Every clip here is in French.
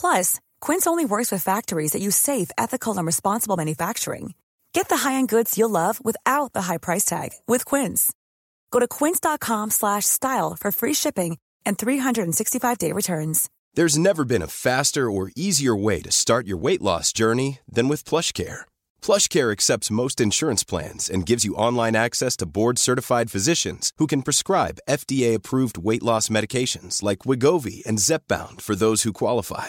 Plus, Quince only works with factories that use safe, ethical, and responsible manufacturing. Get the high-end goods you'll love without the high price tag with Quince. Go to quince.com slash style for free shipping and 365-day returns. There's never been a faster or easier way to start your weight loss journey than with PlushCare. PlushCare accepts most insurance plans and gives you online access to board-certified physicians who can prescribe FDA-approved weight loss medications like Wigovi and Zepbound for those who qualify.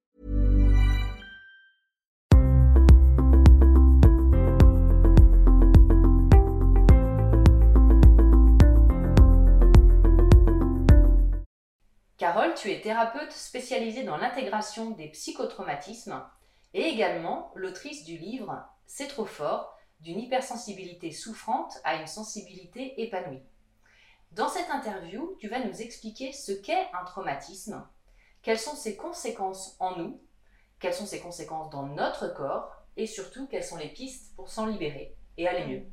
Carole, tu es thérapeute spécialisée dans l'intégration des psychotraumatismes et également l'autrice du livre C'est trop fort, d'une hypersensibilité souffrante à une sensibilité épanouie. Dans cette interview, tu vas nous expliquer ce qu'est un traumatisme, quelles sont ses conséquences en nous, quelles sont ses conséquences dans notre corps et surtout quelles sont les pistes pour s'en libérer et aller mieux.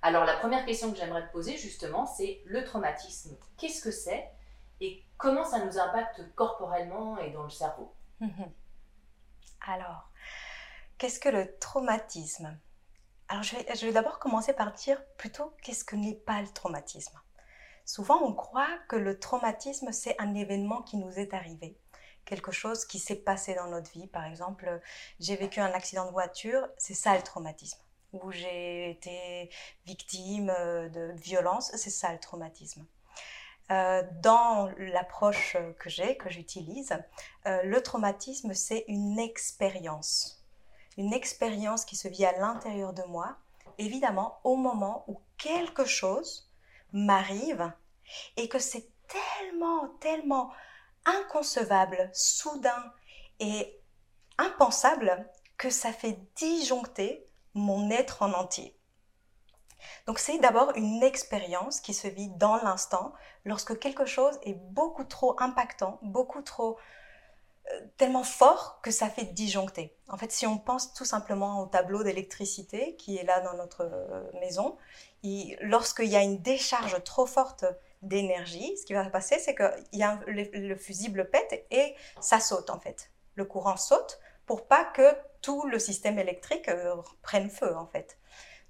Alors la première question que j'aimerais te poser justement, c'est le traumatisme. Qu'est-ce que c'est et comment ça nous impacte corporellement et dans le cerveau Alors, qu'est-ce que le traumatisme? Alors, je vais, d'abord commencer par dire plutôt qu'est-ce que n'est pas le traumatisme? Souvent, on croit que le traumatisme, c'est un événement qui nous est arrivé, quelque chose qui s'est passé dans notre vie. Par exemple, j'ai vécu un accident de voiture, c'est ça le traumatisme. Ou j'ai été victime de violence, c'est ça le traumatisme. Euh, dans l'approche que j'ai, que j'utilise, euh, le traumatisme, c'est une expérience. Une expérience qui se vit à l'intérieur de moi, évidemment au moment où quelque chose m'arrive et que c'est tellement, tellement inconcevable, soudain et impensable que ça fait disjoncter mon être en entier. Donc c'est d'abord une expérience qui se vit dans l'instant lorsque quelque chose est beaucoup trop impactant, beaucoup trop euh, tellement fort que ça fait disjoncter. En fait, si on pense tout simplement au tableau d'électricité qui est là dans notre euh, maison, lorsqu'il y a une décharge trop forte d'énergie, ce qui va se passer, c'est que le, le fusible pète et ça saute en fait. Le courant saute pour pas que tout le système électrique euh, prenne feu en fait.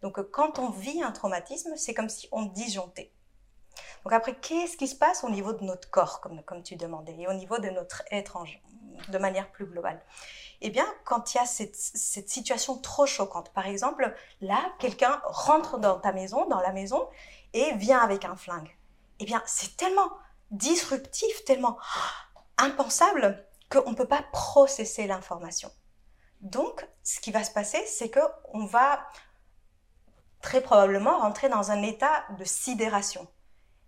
Donc quand on vit un traumatisme, c'est comme si on disjonctait. Donc après, qu'est-ce qui se passe au niveau de notre corps, comme, comme tu demandais, et au niveau de notre être de manière plus globale? Eh bien, quand il y a cette, cette situation trop choquante, par exemple, là, quelqu'un rentre dans ta maison, dans la maison, et vient avec un flingue. Eh bien, c'est tellement disruptif, tellement impensable qu'on ne peut pas processer l'information. Donc, ce qui va se passer, c'est qu'on va très probablement rentrer dans un état de sidération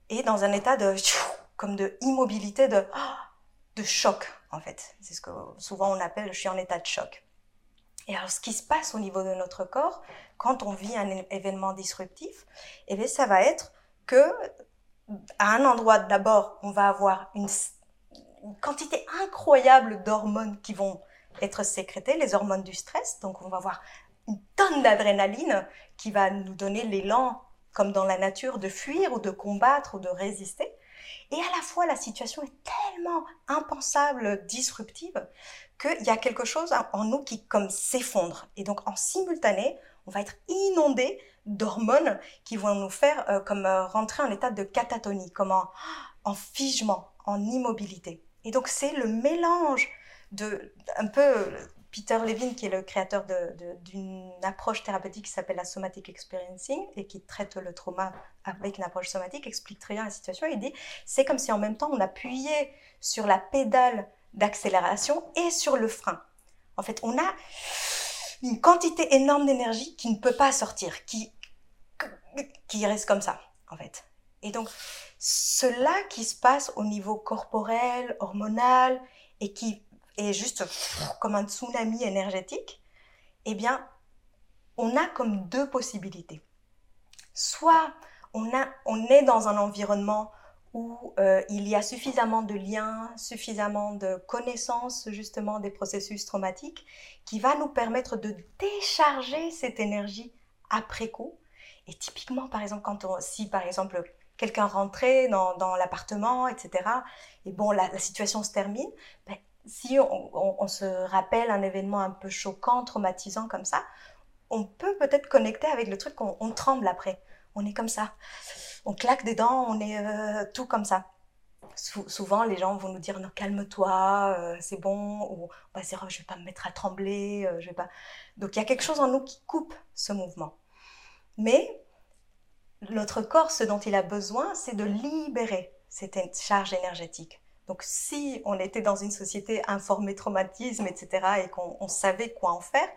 et dans un état de comme de immobilité, de, de choc en fait. C'est ce que souvent on appelle je suis en état de choc. Et alors ce qui se passe au niveau de notre corps quand on vit un événement disruptif, eh bien ça va être que à un endroit d'abord on va avoir une, une quantité incroyable d'hormones qui vont être sécrétées, les hormones du stress. Donc on va avoir une tonne d'adrénaline qui va nous donner l'élan, comme dans la nature, de fuir ou de combattre ou de résister. Et à la fois, la situation est tellement impensable, disruptive, qu'il y a quelque chose en nous qui comme s'effondre. Et donc en simultané, on va être inondé d'hormones qui vont nous faire euh, comme euh, rentrer en état de catatonie, comme en, en figement, en immobilité. Et donc c'est le mélange de, un peu Peter Levine, qui est le créateur d'une approche thérapeutique qui s'appelle la somatic experiencing et qui traite le trauma avec une approche somatique, explique très bien la situation. Il dit c'est comme si en même temps on appuyait sur la pédale d'accélération et sur le frein. En fait, on a une quantité énorme d'énergie qui ne peut pas sortir, qui, qui reste comme ça, en fait. Et donc, cela qui se passe au niveau corporel, hormonal, et qui est juste comme un tsunami énergétique, eh bien, on a comme deux possibilités. Soit on, a, on est dans un environnement où euh, il y a suffisamment de liens, suffisamment de connaissances justement des processus traumatiques qui va nous permettre de décharger cette énergie après coup. Et typiquement, par exemple, quand on, si par exemple quelqu'un rentrait dans, dans l'appartement, etc., et bon, la, situation se termine, ben, si on, se rappelle un événement un peu choquant, traumatisant comme ça, on peut peut-être connecter avec le truc, on, tremble après. On est comme ça. On claque des dents, on est euh, tout comme ça. souvent, les gens vont nous dire non, calme-toi, euh, c'est bon, ou bah, c'est je vais pas me mettre à trembler, euh. Donc il y a quelque chose en nous qui coupe ce mouvement. Mais notre corps, ce dont il a besoin, c'est de libérer cette charge énergétique. Donc si on était dans une société informée traumatisme, etc., et qu'on savait quoi en faire,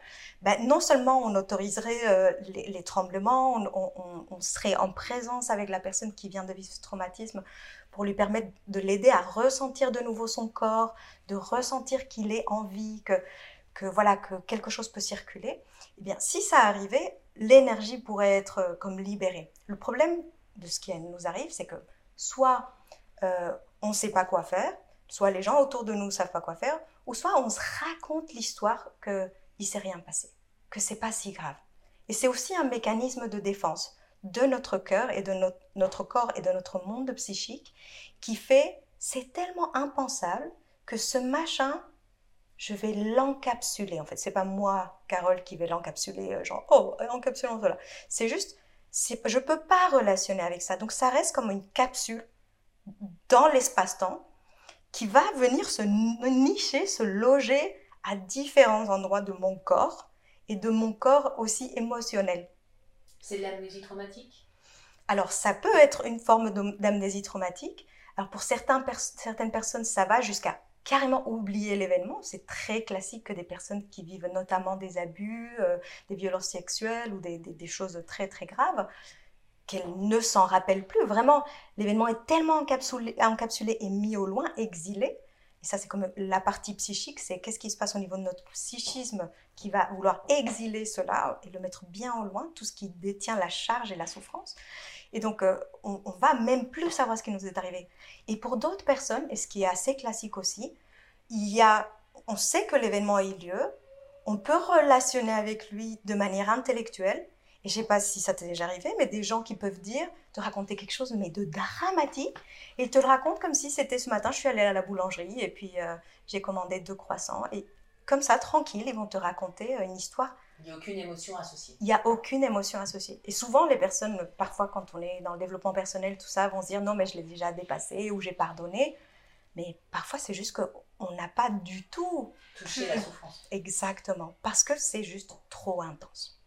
ben, non seulement on autoriserait euh, les, tremblements, on, serait en présence avec la personne qui vient de vivre ce traumatisme pour lui permettre de l'aider à ressentir de nouveau son corps, de ressentir qu'il est en vie, que, que, voilà, que quelque chose peut circuler. Eh bien, si ça arrivait, l'énergie pourrait être euh, comme libérée. Le problème de ce qui nous arrive, c'est que soit euh, on ne sait pas quoi faire, soit les gens autour de nous ne savent pas quoi faire, ou soit on se raconte l'histoire qu'il ne s'est rien passé, que c'est pas si grave. Et c'est aussi un mécanisme de défense de notre cœur et de notre, corps et de notre monde psychique qui fait c'est tellement impensable que ce machin je vais l'encapsuler. En fait, c'est pas moi, Carole, qui vais l'encapsuler, euh, genre, oh, encapsulons cela. C'est juste, je peux pas relationner avec ça. Donc, ça reste comme une capsule dans l'espace-temps qui va venir se nicher, se loger à différents endroits de mon corps et de mon corps aussi émotionnel. C'est de l'amnésie traumatique? Alors ça peut être une forme d'amnésie traumatique. Alors pour certains, certaines personnes, ça va jusqu'à carrément oublier l'événement. C'est très classique que des personnes qui vivent notamment des abus, euh, des violences sexuelles ou des, des, choses très très graves qu'elle ne s'en rappelle plus. Vraiment, l'événement est tellement encapsulé, encapsulé et mis au loin, exilé. Et ça, c'est comme la partie psychique, c'est qu'est-ce qui se passe au niveau de notre psychisme qui va vouloir exiler cela et le mettre bien au loin, tout ce qui détient la charge et la souffrance. Et donc, euh, on, on, va même plus savoir ce qui nous est arrivé. Et pour d'autres personnes, et ce qui est assez classique aussi, il y a, on sait que l'événement a eu lieu, on peut relationner avec lui de manière intellectuelle, et je sais pas si ça t'est déjà arrivé, mais des gens qui peuvent dire, te raconter quelque chose, mais de dramatique, et ils te le racontent comme si c'était ce matin, je suis allée à la boulangerie, et puis euh, j'ai commandé deux croissants, et comme ça, tranquille, ils vont te raconter euh, une histoire. Il n'y a aucune émotion associée. Il n'y a aucune émotion associée. Et souvent, les personnes, parfois quand on est dans le développement personnel, tout ça, vont se dire, non, mais je l'ai déjà dépassé, ou j'ai pardonné. Mais parfois, c'est juste qu'on n'a pas du tout touché la souffrance. Exactement, parce que c'est juste trop intense.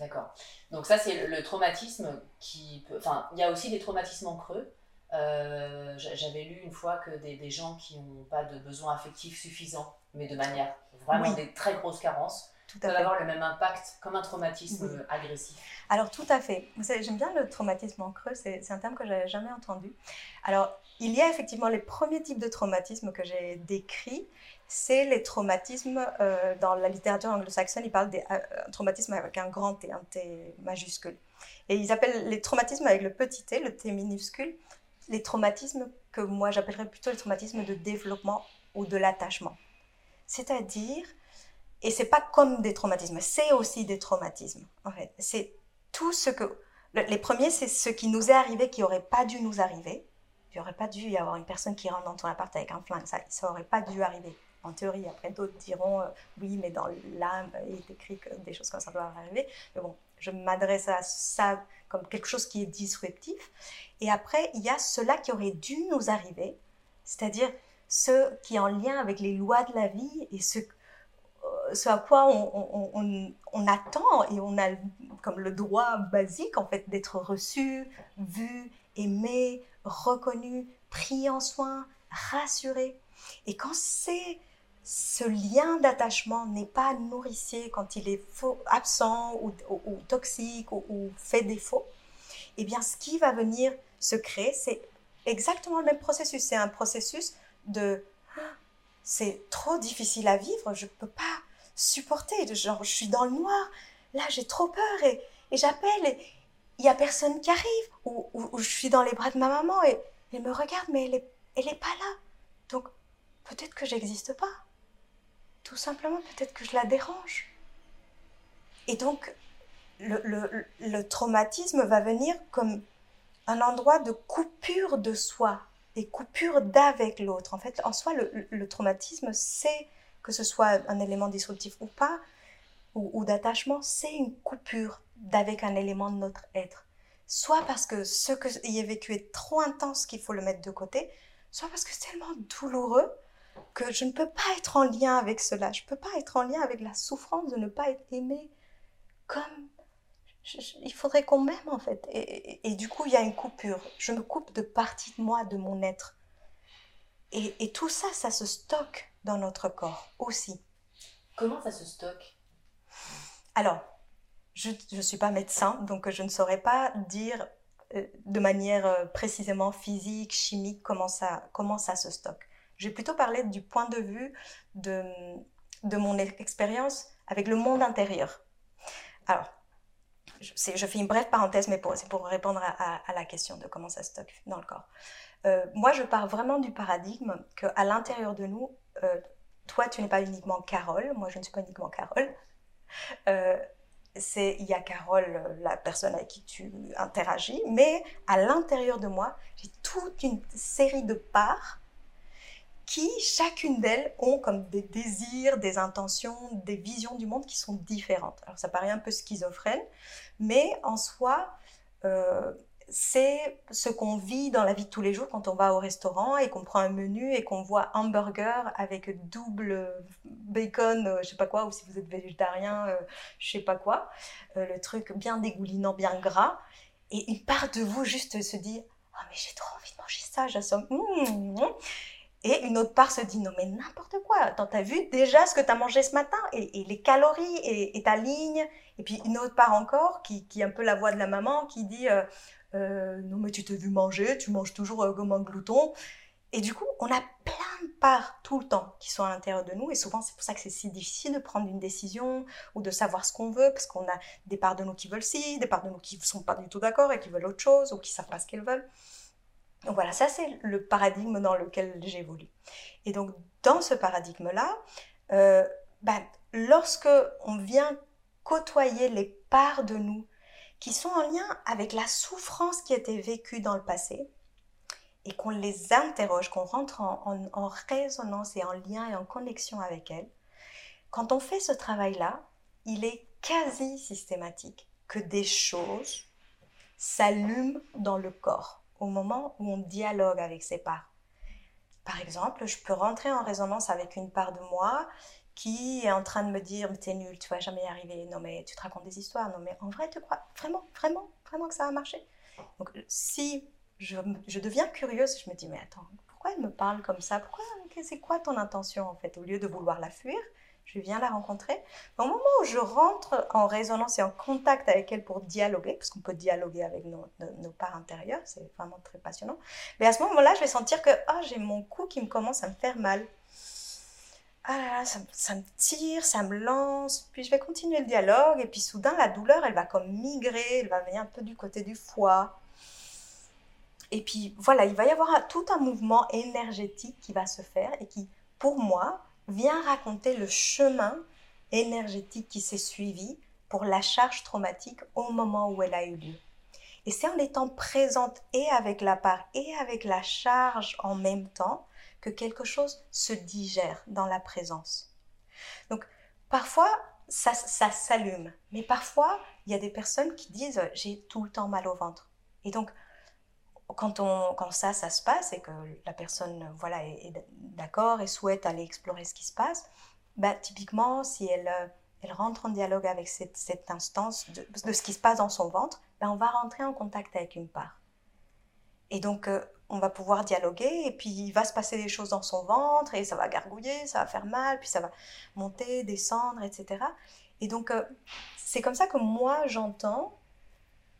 D'accord. Donc ça, c'est le, traumatisme qui peut... Enfin, il y a aussi des traumatismes en creux. Euh, j'avais lu une fois que des, gens qui n'ont pas de besoins affectifs suffisants, mais de manière vraiment des très grosses carences, tout peuvent avoir le même impact comme un traumatisme agressif. Alors tout à fait. J'aime bien le traumatisme en creux, c'est un terme que j'avais jamais entendu. Alors il y a effectivement les premiers types de traumatismes que j'ai décrits c'est les traumatismes. Euh, dans la littérature anglo-saxonne, ils parlent des euh, traumatismes avec un grand T, un T majuscule. Et ils appellent les traumatismes avec le petit t, le T minuscule, les traumatismes que moi j'appellerais plutôt les traumatismes de développement ou de l'attachement. C'est-à-dire, et c'est pas comme des traumatismes, c'est aussi des traumatismes. En fait, c'est tout ce que. Les premiers, c'est ce qui nous est arrivé qui n'aurait pas dû nous arriver. Il n'aurait pas dû y avoir une personne qui rentre dans ton appart avec un flingue, ça, ça n'aurait pas dû arriver en théorie. Après, d'autres diront euh, oui, mais dans l'âme, il est écrit que des choses comme ça doivent arriver. Mais bon, je m'adresse à ça comme quelque chose qui est disruptif. Et après, il y a cela qui aurait dû nous arriver, c'est-à-dire ce qui est en lien avec les lois de la vie et ce, euh, à quoi on, on, on, attend et on a comme le droit basique en fait d'être reçu, vu, aimé, reconnu, pris en soin, rassuré. Et quand c'est ce lien d'attachement n'est pas nourricier, quand il est faux, absent ou, toxique ou, fait défaut, eh bien ce qui va venir se créer, c'est exactement le même processus. C'est un processus de c'est trop difficile à vivre, je ne peux pas supporter, genre je suis dans le noir, là j'ai trop peur et, j'appelle et il y a personne qui arrive, ou, je suis dans les bras de ma maman et elle me regarde mais elle est, elle est pas là. Donc peut-être que j'existe pas. Tout simplement peut-être que je la dérange. Et donc le, traumatisme va venir comme un endroit de coupure de soi, des coupures d'avec l'autre. En fait, en soi, le, traumatisme, c'est que ce soit un élément disruptif ou pas, ou, d'attachement, c'est une coupure d'avec un élément de notre être. Soit parce que ce que y est vécu est trop intense qu'il faut le mettre de côté, soit parce que c'est tellement douloureux que je ne peux pas être en lien avec cela. Je ne peux pas être en lien avec la souffrance de ne pas être aimé comme il faudrait qu'on m'aime en fait. Et, du coup, il y a une coupure. Je me coupe de partie de moi, de mon être. Et, tout ça, ça se stocke dans notre corps aussi. Comment ça se stocke? Alors, je ne suis pas médecin, donc je ne saurais pas dire euh, de manière euh, précisément physique, chimique, comment ça, comment ça se stocke. Je vais plutôt parler du point de vue de, de mon expérience avec le monde intérieur. Alors, je, fais une brève parenthèse, mais c'est pour répondre à, la question de comment ça stocke dans le corps. Euh, moi, je pars vraiment du paradigme qu'à l'intérieur de nous, euh, toi, tu n'es pas uniquement Carole, moi, je ne suis pas uniquement Carole. Euh, c'est il y a Carole, la personne avec qui tu interagis, mais à l'intérieur de moi, j'ai toute une série de parts qui, chacune d'elles, ont comme des désirs, des intentions, des visions du monde qui sont différentes. Alors ça paraît un peu schizophrène, mais en soi, euh, c'est ce qu'on vit dans la vie de tous les jours quand on va au restaurant et qu'on prend un menu et qu'on voit hamburger avec double bacon, euh, je sais pas quoi, ou si vous êtes végétarien, euh, je sais pas quoi, le truc bien dégoulinant, bien gras, et une part de vous juste se dit, oh mais j'ai trop envie de manger ça, j'assomme, mmh, mmh. Et une autre part se dit, non mais n'importe quoi, t'as vu déjà ce que t'as mangé ce matin et, les calories et, ta ligne. Et puis une autre part encore qui, qui est un peu la voix de la maman qui dit, euh, euh, non mais tu t'es vu manger, tu manges toujours euh, comme un glouton. Et du coup, on a plein de parts tout le temps qui sont à l'intérieur de nous. Et souvent, c'est pour ça que c'est si difficile de prendre une décision ou de savoir ce qu'on veut, parce qu'on a des parts de nous qui veulent ci, des parts de nous qui ne sont pas du tout d'accord et qui veulent autre chose ou qui ne savent pas ce qu'elles veulent. Donc voilà, ça c'est le paradigme dans lequel j'évolue. Et donc dans ce paradigme-là, euh, ben, lorsque on vient côtoyer les parts de nous qui sont en lien avec la souffrance qui a été vécue dans le passé, et qu'on les interroge, qu'on rentre en, résonance et en lien et en connexion avec elles, quand on fait ce travail-là, il est quasi systématique que des choses s'allument dans le corps au moment où on dialogue avec ses parts. Par exemple, je peux rentrer en résonance avec une part de moi qui est en train de me dire t'es nul, tu vas jamais y arriver, non mais tu te racontes des histoires, non mais en vrai tu crois vraiment, vraiment, vraiment que ça va marcher Donc si je, je deviens curieuse, je me dis mais attends, pourquoi elle me parle comme ça? Pourquoi C'est quoi ton intention en fait? Au lieu de vouloir la fuir, je viens la rencontrer. Au moment où je rentre en résonance et en contact avec elle pour dialoguer, parce qu'on peut dialoguer avec nos, parts intérieures, c'est vraiment très passionnant, mais à ce moment-là, je vais sentir que oh, j'ai mon cou qui me commence à me faire mal. Ah là là, ça, ça, me tire, ça me lance, puis je vais continuer le dialogue, et puis soudain, la douleur, elle va comme migrer, elle va venir un peu du côté du foie. Et puis voilà, il va y avoir tout un mouvement énergétique qui va se faire et qui, pour moi, vient raconter le chemin énergétique qui s'est suivi pour la charge traumatique au moment où elle a eu lieu. Et c'est en étant présente et avec la part et avec la charge en même temps que quelque chose se digère dans la présence. Donc parfois ça, ça s'allume, mais parfois il y a des personnes qui disent j'ai tout le temps mal au ventre. Et donc quand, ça, ça se passe et que la personne voilà, est, d'accord et souhaite aller explorer ce qui se passe, bah, typiquement, si elle, euh, elle rentre en dialogue avec cette, instance de, de, ce qui se passe dans son ventre, bah, on va rentrer en contact avec une part. Et donc, euh, on va pouvoir dialoguer et puis il va se passer des choses dans son ventre et ça va gargouiller, ça va faire mal, puis ça va monter, descendre, etc. Et donc, euh, c'est comme ça que moi, j'entends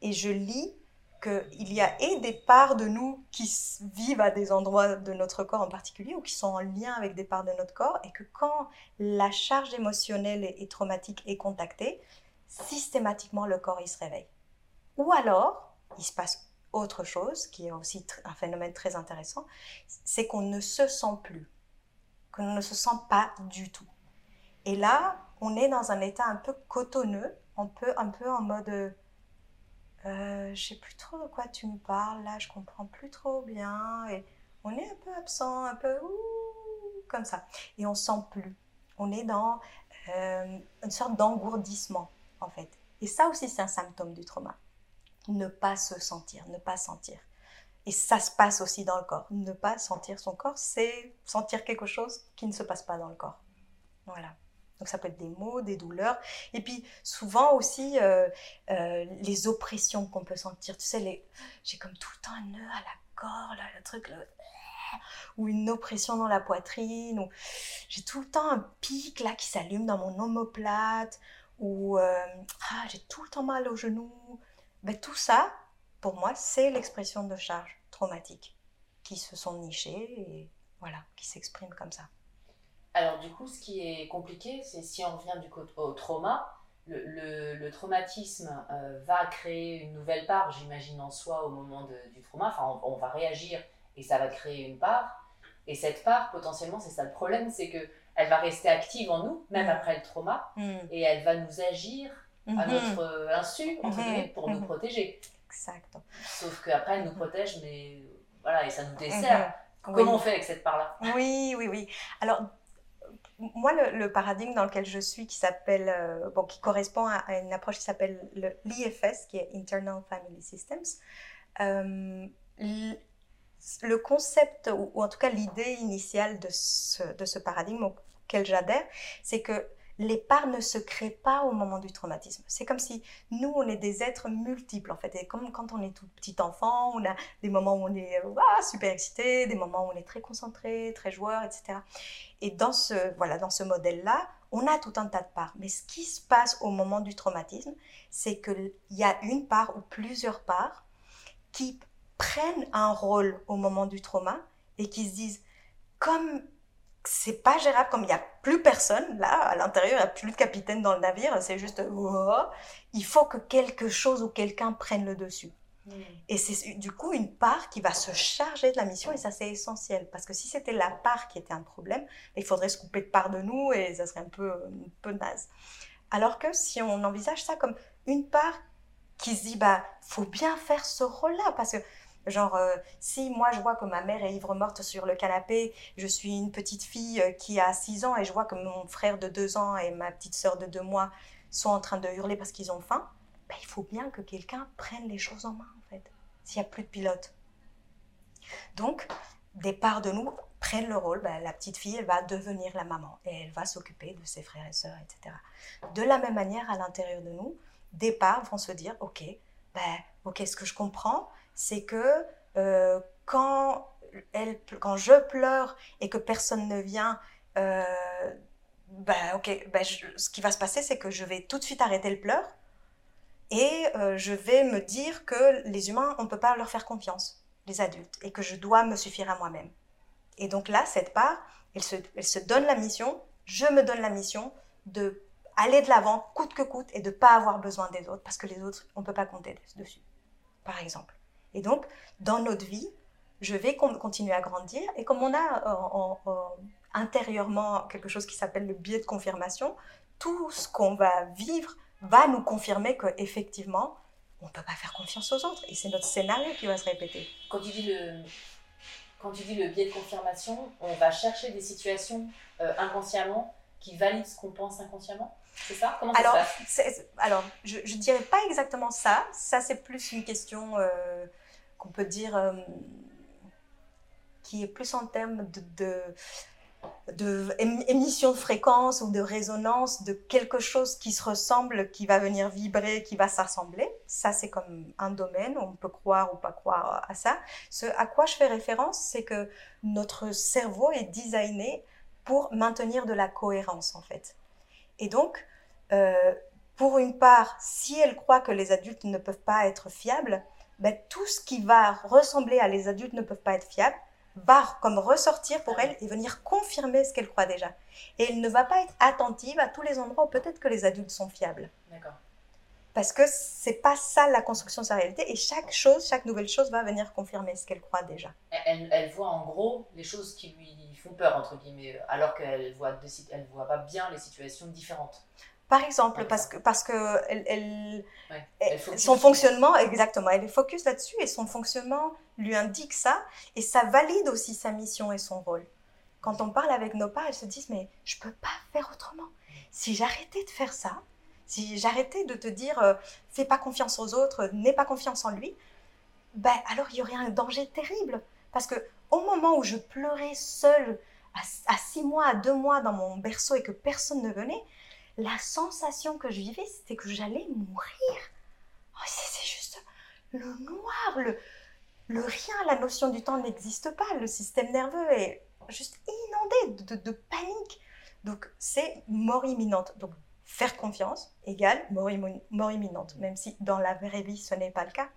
et je lis qu'il y a et des parts de nous qui vivent à des endroits de notre corps en particulier ou qui sont en lien avec des parts de notre corps et que quand la charge émotionnelle et traumatique est contactée, systématiquement le corps il se réveille. Ou alors, il se passe autre chose qui est aussi un phénomène très intéressant, c'est qu'on ne se sent plus, qu'on ne se sent pas du tout. Et là, on est dans un état un peu cotonneux, un peu, un peu en mode euh, je sais plus trop de quoi tu me parles, là, je comprends plus trop bien. Et on est un peu absent, un peu comme ça. Et on sent plus. On est dans euh, une sorte d'engourdissement, en fait. Et ça aussi, c'est un symptôme du trauma. Ne pas se sentir, ne pas sentir. Et ça se passe aussi dans le corps. Ne pas sentir son corps, c'est sentir quelque chose qui ne se passe pas dans le corps. Voilà. Donc ça peut être des maux, des douleurs. Et puis souvent aussi euh, euh, les oppressions qu'on peut sentir. Tu sais, les... j'ai comme tout le temps un nœud à la gorge, là, le truc, ou une oppression dans la poitrine, ou j'ai tout le temps un pic là qui s'allume dans mon omoplate, ou euh, ah, j'ai tout le temps mal au genou. Ben, tout ça, pour moi, c'est l'expression de charges traumatiques qui se sont nichées et voilà, qui s'expriment comme ça. Alors du coup, ce qui est compliqué, c'est si on revient du au trauma, le, traumatisme euh, va créer une nouvelle part, j'imagine, en soi au moment du trauma. Enfin, on, va réagir et ça va créer une part. Et cette part, potentiellement, c'est ça le problème, c'est que elle va rester active en nous, même mm. après le trauma, mm. et elle va nous agir à mm-hmm. notre insu, mm-hmm. pour nous mm-hmm. protéger. Exact. Sauf qu'après, elle nous protège, mais voilà, et ça nous dessert. Comment on fait avec cette part-là? Oui, oui, oui. Alors, moi, le, paradigme dans lequel je suis, qui s'appelle, euh, bon, qui correspond à, une approche qui s'appelle l'IFS, qui est Internal Family Systems, euh, le concept, ou, en tout cas l'idée initiale de ce, de ce paradigme auquel j'adhère, c'est que les parts ne se créent pas au moment du traumatisme. C'est comme si nous, on est des êtres multiples, en fait. Et comme quand on est tout petit enfant, on a des moments où on est super excité, des moments où on est très concentré, très joueur, etc. Et dans ce, voilà, dans ce modèle-là, on a tout un tas de parts. Mais ce qui se passe au moment du traumatisme, c'est qu'il y a une part ou plusieurs parts qui prennent un rôle au moment du trauma et qui se disent, comme c'est pas gérable comme il n'y a plus personne là à l'intérieur, il n'y a plus de capitaine dans le navire, c'est juste oh, il faut que quelque chose ou quelqu'un prenne le dessus. Hmm. Et c'est du coup une part qui va se charger de la mission et ça c'est essentiel parce que si c'était la part qui était un problème, il faudrait se couper de part de nous et ça serait un peu, un peu naze. Alors que si on envisage ça comme une part qui se dit bah faut bien faire ce rôle-là parce que Genre, euh, si moi je vois que ma mère est ivre morte sur le canapé, je suis une petite fille euh, qui a 6 ans et je vois que mon frère de 2 ans et ma petite sœur de 2 mois sont en train de hurler parce qu'ils ont faim, ben, il faut bien que quelqu'un prenne les choses en main en fait, s'il n'y a plus de pilote. Donc, des parts de nous prennent le rôle, ben, la petite fille elle va devenir la maman et elle va s'occuper de ses frères et sœurs, etc. De la même manière, à l'intérieur de nous, des parts vont se dire, ok, ben, ok, ce que je comprends, c'est que euh, quand, elle, quand je pleure et que personne ne vient, euh, ben, ok, ben, ce qui va se passer, c'est que je vais tout de suite arrêter le pleur et euh, je vais me dire que les humains, on ne peut pas leur faire confiance, les adultes, et que je dois me suffire à moi-même. Et donc là, cette part, elle se, elle se donne la mission, je me donne la mission de aller de l'avant, coûte que coûte, et de ne pas avoir besoin des autres, parce que les autres, on ne peut pas compter dessus, par exemple. Et donc, dans notre vie, je vais continuer à grandir. Et comme on a euh, intérieurement quelque chose qui s'appelle le biais de confirmation, tout ce qu'on va vivre va nous confirmer qu'effectivement, on ne peut pas faire confiance aux autres. Et c'est notre scénario qui va se répéter. Quand tu dis le, quand tu dis le biais de confirmation, on va chercher des situations euh, inconsciemment qui valident ce qu'on pense inconsciemment? C'est ça? Comment alors, ça alors, je ne dirais pas exactement ça. Ça, c'est plus une question euh, qu'on peut dire, euh, qui est plus en termes de, de, de émission de fréquence ou de résonance de quelque chose qui se ressemble, qui va venir vibrer, qui va s'assembler. Ça, c'est comme un domaine, on peut croire ou pas croire à ça. Ce à quoi je fais référence, c'est que notre cerveau est designé pour maintenir de la cohérence, en fait. Et donc, euh, pour une part, si elle croit que les adultes ne peuvent pas être fiables, ben, tout ce qui va ressembler à les adultes ne peuvent pas être fiables va comme ressortir pour elle et venir confirmer ce qu'elle croit déjà. Et elle ne va pas être attentive à tous les endroits où peut-être que les adultes sont fiables. D'accord. Parce que c'est pas ça la construction de sa réalité et chaque chose, chaque nouvelle chose va venir confirmer ce qu'elle croit déjà. Elle, elle- elle voit en gros les choses qui lui font peur, entre guillemets, alors qu'elle voit, des sit- elle voit pas bien les situations différentes. Par exemple, Par parce que, parce que elle, elle- Ouais. elle- Elle focus son fonctionnement, exactement, elle est focus là-dessus et son fonctionnement lui indique ça et ça valide aussi sa mission et son rôle. Quand on parle avec nos parents, elles se disent mais je peux pas faire autrement. Si j'arrêtais de faire ça, si j'arrêtais de te dire euh, fais pas confiance aux autres, n'aie pas confiance en lui, ben alors il y aurait un danger terrible parce que au moment où je pleurais seule à, six mois, à deux mois dans mon berceau et que personne ne venait, la sensation que je vivais, c'était que j'allais mourir. Oh, c'est juste le noir, le, rien, la notion du temps n'existe pas. Le système nerveux est juste inondé de, panique. Donc, c'est mort imminente. Donc, faire confiance égale mort imminente, même si dans la vraie vie, ce n'est pas le cas.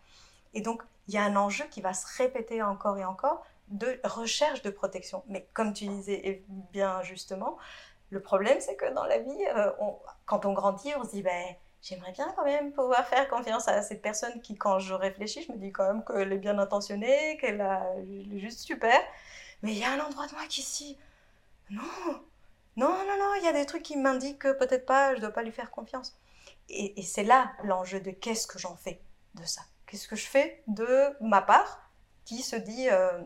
Et donc, il y a un enjeu qui va se répéter encore et encore de recherche de protection. Mais comme tu disais et bien justement, le problème, c'est que dans la vie, euh, quand on grandit, on se dit, ben, j'aimerais bien quand même pouvoir faire confiance à cette personne qui, quand je réfléchis, je me dis quand même qu'elle est bien intentionnée, qu'elle est juste super. Mais il y a un endroit de moi qui se dit, non, non, non, non, il y a des trucs qui m'indiquent que peut-être pas, je dois pas lui faire confiance. Et, et c'est là l'enjeu de qu'est-ce que j'en fais de ça? Qu'est-ce que je fais de ma part qui se dit, euh,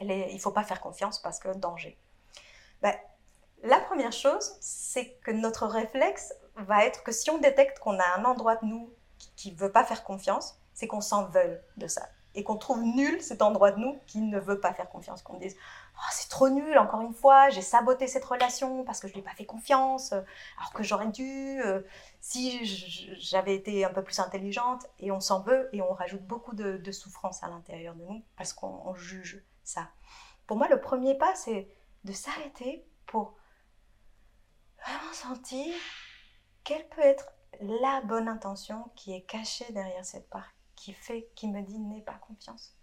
il ne faut pas faire confiance parce que danger. Ben, la première chose, c'est que notre réflexe va être que si on détecte qu'on a un endroit de nous qui ne veut pas faire confiance, c'est qu'on s'en veuille de ça. Et qu'on trouve nul cet endroit de nous qui ne veut pas faire confiance. Qu'on dise Oh, c'est trop nul, encore une fois, j'ai saboté cette relation parce que je ne lui ai pas fait confiance, euh, alors que j'aurais dû, euh, si j'avais été un peu plus intelligente. Et on s'en veut et on rajoute beaucoup de, souffrance à l'intérieur de nous parce qu'on on juge ça. Pour moi, le premier pas, c'est de s'arrêter pour vraiment sentir quelle peut être la bonne intention qui est cachée derrière cette part qui fait, qui me dit n'aie pas confiance.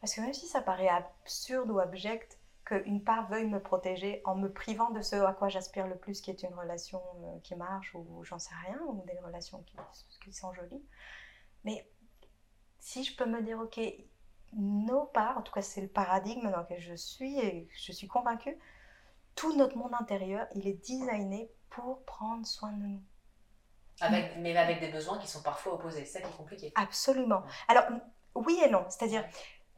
Parce que même si ça paraît absurde ou abject qu'une part veuille me protéger en me privant de ce à quoi j'aspire le plus, qui est une relation euh, qui marche ou j'en sais rien, ou des relations qui, qui sont jolies, mais si je peux me dire, ok, nos parts, en tout cas c'est le paradigme dans lequel je suis et je suis convaincue, tout notre monde intérieur, il est designé pour prendre soin de nous. Avec, mais avec des besoins qui sont parfois opposés. C'est ça qui est compliqué. Absolument. Alors, oui et non. C'est-à-dire,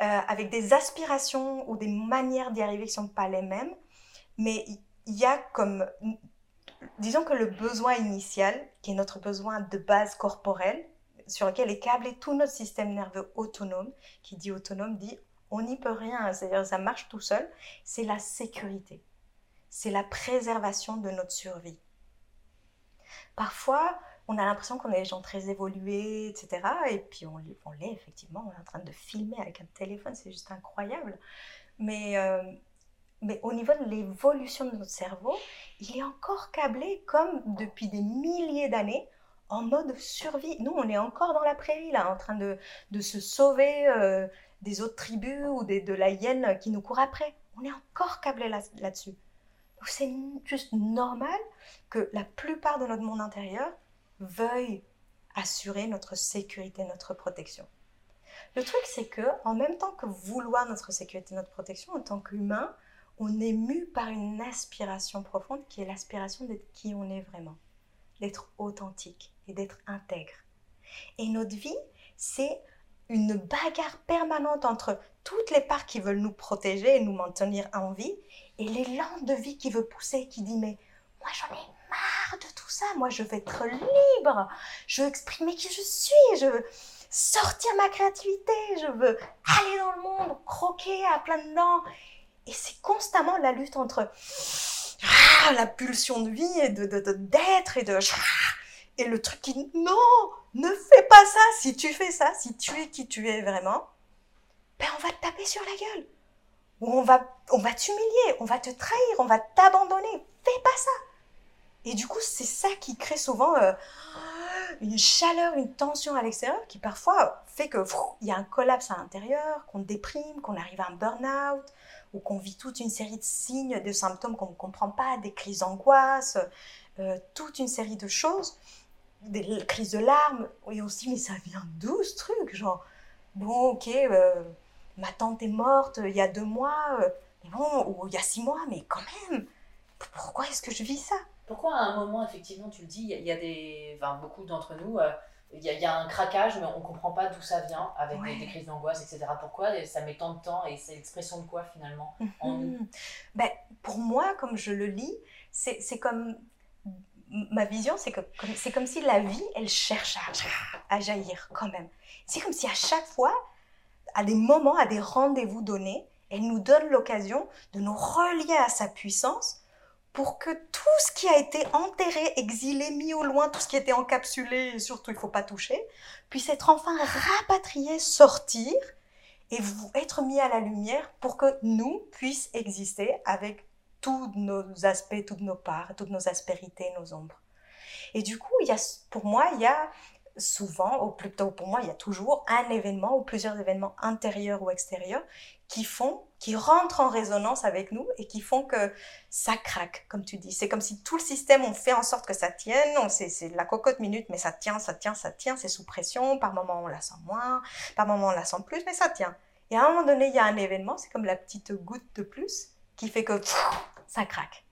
euh, avec des aspirations ou des manières d'y arriver qui ne sont pas les mêmes, mais il il y a comme... Disons que le besoin initial, qui est notre besoin de base corporelle, sur lequel est câblé tout notre système nerveux autonome, qui dit autonome, dit on n'y peut rien, c'est-à-dire ça marche tout seul, c'est la sécurité. C'est la préservation de notre survie. Parfois, on a l'impression qu'on est des gens très évolués, etc. Et puis on, l'est- effectivement, on est en train de filmer avec un téléphone, c'est juste incroyable. Mais, euh, mais au niveau de l'évolution de notre cerveau, il est encore câblé comme depuis des milliers d'années en mode survie. Nous, on est encore dans la prairie, là, en train de, se sauver euh, des autres tribus ou de la hyène qui nous court après. On est encore câblé là- là-dessus. Donc c'est juste normal que la plupart de notre monde intérieur veuille assurer notre sécurité, notre protection. Le truc, c'est que en même temps que vouloir notre sécurité, notre protection, en tant qu'humain, on est mu par une aspiration profonde qui est l'aspiration d'être qui on est vraiment, d'être authentique et d'être intègre. Et notre vie, c'est une bagarre permanente entre toutes les parts qui veulent nous protéger et nous maintenir en vie et l'élan de vie qui veut pousser, qui dit mais moi j'en ai marre de tout ça, moi je veux être libre, je veux exprimer qui je suis, je veux, sortir ma créativité, je veux aller dans le monde, croquer à plein dedans. Et c'est constamment la lutte entre ah, la pulsion de vie et de d'être et de et le truc qui non, ne fais pas ça. Si tu fais ça, si tu es qui tu es vraiment, ben on va te taper sur la gueule. Ou on va on va t'humilier, on va te trahir, on va t'abandonner. Fais pas ça. Et du coup, c'est ça qui crée souvent euh, une chaleur, une tension à l'extérieur qui parfois fait que il y a un collapse à l'intérieur, qu'on déprime, qu'on arrive à un burn-out ou qu'on vit toute une série de signes, de symptômes qu'on ne comprend pas, des crises d'angoisse, euh, toute une série de choses, des crises de larmes. Et on se dit, mais ça vient d'où ce truc Genre, bon, ok, euh, ma tante est morte il y a deux mois, bon, ou il y a six mois, mais quand même, pourquoi est-ce que je vis ça? Pourquoi à un moment, effectivement, tu le dis, il y, a des, enfin, beaucoup d'entre nous, euh, il y, a un craquage, mais on ne comprend pas d'où ça vient, avec des, crises d'angoisse, etc. Pourquoi ça met tant de temps et c'est l'expression de quoi finalement en nous? Mhm. ben, Pour moi, comme je le lis, c'est comme ma vision, c'est que c'est comme si la vie, elle cherche à, jaillir quand même. C'est comme si à chaque fois, à des moments, à des rendez-vous donnés, elle nous donne l'occasion de nous relier à sa puissance pour que tout ce qui a été enterré, exilé, mis au loin, tout ce qui était encapsulé, et surtout il ne faut pas toucher, puisse être enfin rapatrié, sortir et être mis à la lumière pour que nous puissions exister avec tous nos aspects, toutes nos parts, toutes nos aspérités, nos ombres. Et du coup, pour moi, il y a souvent, ou plutôt pour moi, il y a toujours un événement ou plusieurs événements intérieurs ou extérieurs qui font, qui rentrent en résonance avec nous et qui font que ça craque, comme tu dis. C'est comme si tout le système, on fait en sorte que ça tienne, c'est la cocotte minute, mais ça tient, ça tient, ça tient, c'est sous pression, par moment on la sent moins, par moment on la sent plus, mais ça tient. Et à un moment donné, il y a un événement, c'est comme la petite goutte de plus qui fait que ça craque.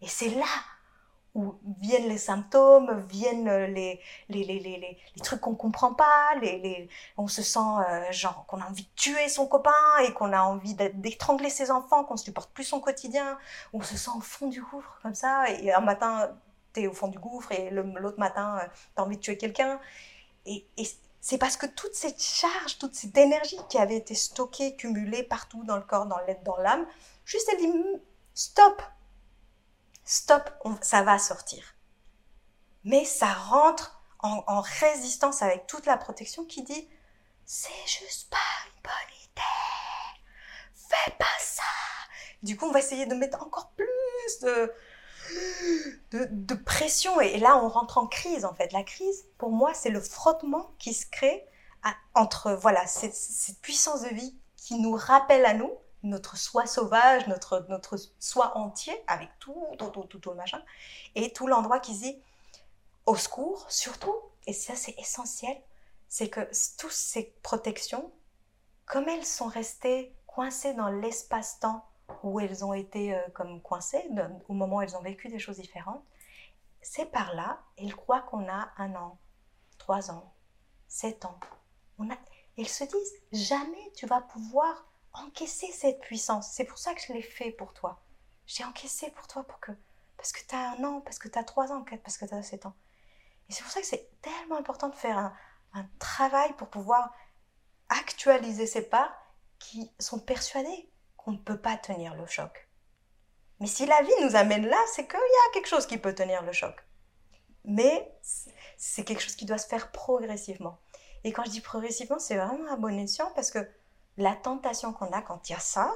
Et c'est là où viennent les symptômes, viennent les, les, les, les, les trucs qu'on comprend pas, les, les, on se sent euh, genre qu'on a envie de tuer son copain et qu'on a envie d'étrangler ses enfants, qu'on ne supporte plus son quotidien, on se sent au fond du gouffre comme ça, et un matin tu es au fond du gouffre et l'autre matin euh, tu as envie de tuer quelqu'un. Et, et c'est parce que toute cette charge, toute cette énergie qui avait été stockée, cumulée partout dans le corps, dans l'âme, juste elle dit stop, stop, ça va sortir. Mais ça rentre en, résistance avec toute la protection qui dit c'est juste pas une bonne idée, fais pas ça. Du coup, on va essayer de mettre encore plus de, de, pression et, là, on rentre en crise en fait. La crise, pour moi, c'est le frottement qui se crée entre voilà cette, cette puissance de vie qui nous rappelle à nous notre soi sauvage, notre, notre soi entier, avec tout, tout, tout, tout, tout le machin, et tout l'endroit qui dit au secours, surtout, et ça c'est essentiel, c'est que toutes ces protections, comme elles sont restées coincées dans l'espace-temps où elles ont été euh, comme coincées, au moment où elles ont vécu des choses différentes, c'est par là, elles croient qu'on a un an, trois ans, sept ans. On elles se disent, jamais tu vas pouvoir encaisser cette puissance. C'est pour ça que je l'ai fait pour toi. J'ai encaissé pour toi pour que parce que tu as un an, parce que tu as trois ans, parce que tu as sept ans. Et c'est pour ça que c'est tellement important de faire un, un travail pour pouvoir actualiser ces parts qui sont persuadées qu'on ne peut pas tenir le choc. Mais si la vie nous amène là, c'est qu'il y a quelque chose qui peut tenir le choc. Mais c'est quelque chose qui doit se faire progressivement. Et quand je dis progressivement, c'est vraiment à bon escient parce que la tentation qu'on a quand il y a ça,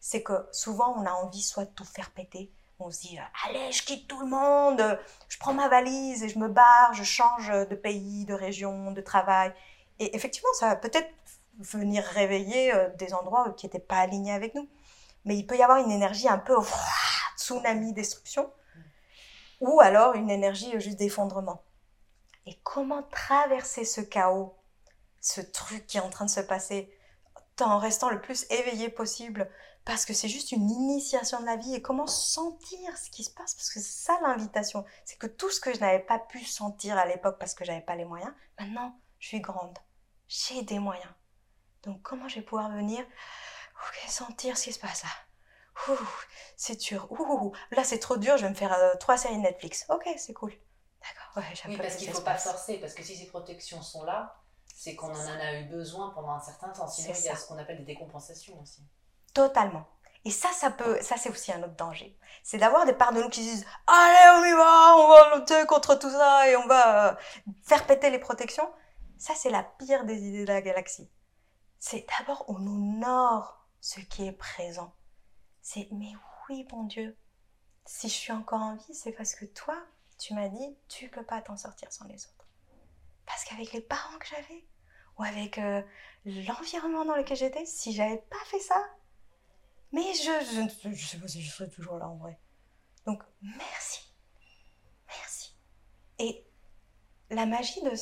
c'est que souvent on a envie soit de tout faire péter. On se dit allez, je quitte tout le monde, je prends ma valise et je me barre, je change de pays, de région, de travail. Et effectivement, ça va peut-être venir réveiller euh, des endroits qui n'étaient pas alignés avec nous. Mais il peut y avoir une énergie un peu tsunami destruction ou alors une énergie juste d'effondrement. Et comment traverser ce chaos, ce truc qui est en train de se passer? En restant le plus éveillé possible parce que c'est juste une initiation de la vie. Et comment sentir ce qui se passe? Parce que c'est ça l'invitation. C'est que tout ce que je n'avais pas pu sentir à l'époque parce que j'avais pas les moyens maintenant je suis grande. J'ai des moyens. Donc comment je vais pouvoir venir sentir ce qui se passe là? C'est dur. Là c'est trop dur je vais me faire euh, trois séries Netflix. Ok c'est cool. D'accord ouais, oui parce qu'il faut pas forcer parce que si ces protections sont là C'est qu'on en a eu besoin pendant un certain temps. Sinon, il y a ça. ce qu'on appelle des décompensations aussi. Totalement. Et ça, ça peut, ça c'est aussi un autre danger. C'est d'avoir des parts de nous qui disent, allez, on y va, on va lutter contre tout ça et on va euh, faire péter les protections. Ça, c'est la pire des idées de la galaxie. C'est d'abord, on honore ce qui est présent. C'est, mais oui, mon Dieu, si je suis encore en vie, c'est parce que toi, tu m'as dit, tu peux pas t'en sortir sans les autres. Parce qu'avec les parents que j'avais, ou avec euh, l'environnement dans lequel j'étais, si j'avais pas fait ça, mais je, je, je sais pas si je serais toujours là en vrai. Donc, merci. Merci. Et la magie de,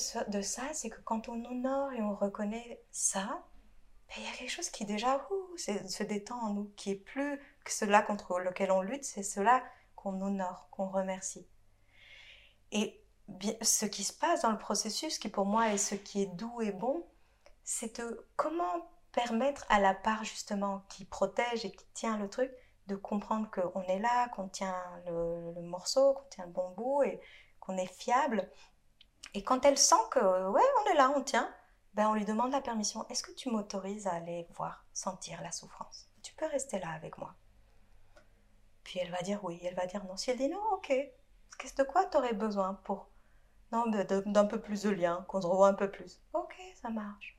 ça, c'est que quand on honore et on reconnaît ça, ben, il y a quelque chose qui déjà ouh, se détend en nous, qui est plus que cela contre lequel on lutte, c'est cela qu'on honore, qu'on remercie. Et ce qui se passe dans le processus, qui pour moi est ce qui est doux et bon, c'est de comment permettre à la part justement qui protège et qui tient le truc de comprendre qu'on est là, qu'on tient le, morceau, qu'on tient le bon bout et qu'on est fiable. Et quand elle sent que ouais, on est là, on tient, ben on lui demande la permission. Est-ce que tu m'autorises à aller voir, sentir la souffrance? Tu peux rester là avec moi. Puis elle va dire oui, elle va dire non. Si elle dit non, ok. Qu'est-ce de quoi tu aurais besoin pour non d'un peu plus de lien, qu'on se revoit un peu plus. Ok, ça marche.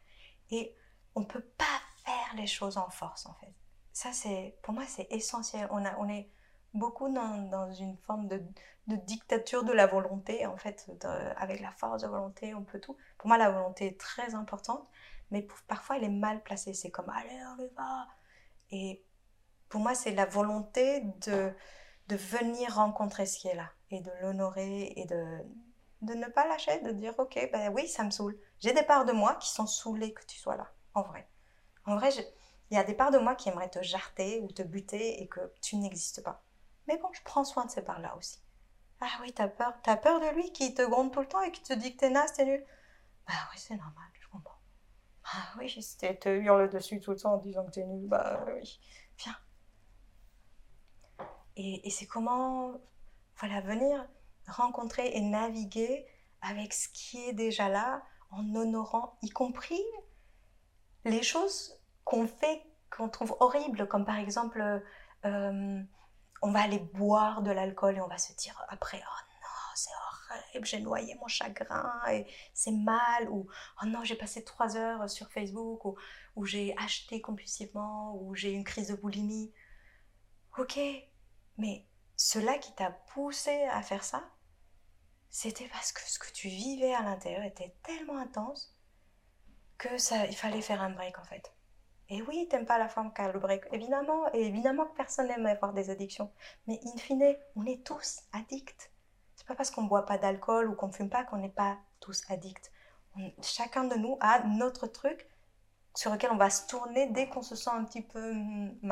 Et on peut pas faire les choses en force en fait. Ça c'est pour moi c'est essentiel. On a on est beaucoup dans, une forme de, dictature de la volonté en fait. avec la force de volonté, on peut tout. Pour moi la volonté est très importante, mais parfois elle est mal placée. C'est comme allez on y va. Et pour moi c'est la volonté de de venir rencontrer ce qui est là et de l'honorer et de de ne pas lâcher, de dire ok, ben oui, ça me saoule. J'ai des parts de moi qui sont saoulées que tu sois là, en vrai. En vrai, il y a des parts de moi qui aimeraient te jarter ou te buter et que tu n'existes pas. Mais bon, je prends soin de ces parts-là aussi. Ah oui, t'as peur, t'as peur de lui qui te gronde tout le temps et qui te dit que t'es naze, t'es nul? Bah oui, c'est normal, je comprends. Ah oui, si te, te hurle dessus tout le temps en disant que t'es nul, bah oui, viens. Et c'est comment, voilà, venir rencontrer et naviguer avec ce qui est déjà là, en honorant, y compris les choses qu'on fait, qu'on trouve horribles, comme par exemple, euh, on va aller boire de l'alcool et on va se dire après, oh non, c'est horrible, j'ai noyé mon chagrin et c'est mal, ou oh non, j'ai passé trois heures sur Facebook, ou, ou j'ai acheté compulsivement, ou j'ai une crise de boulimie. Ok, mais cela qui t'a poussé à faire ça, c'était parce que ce que tu vivais à l'intérieur était tellement intense que ça, il fallait faire un break en fait. Et oui, t'aimes pas la femme qui a le break, évidemment, et évidemment que personne n'aime avoir des addictions. Mais in fine, on est tous addicts. C'est pas parce qu'on boit pas d'alcool ou qu'on fume pas qu'on n'est pas tous addicts. Chacun de nous a notre truc sur lequel on va se tourner dès qu'on se sent un petit peu hum,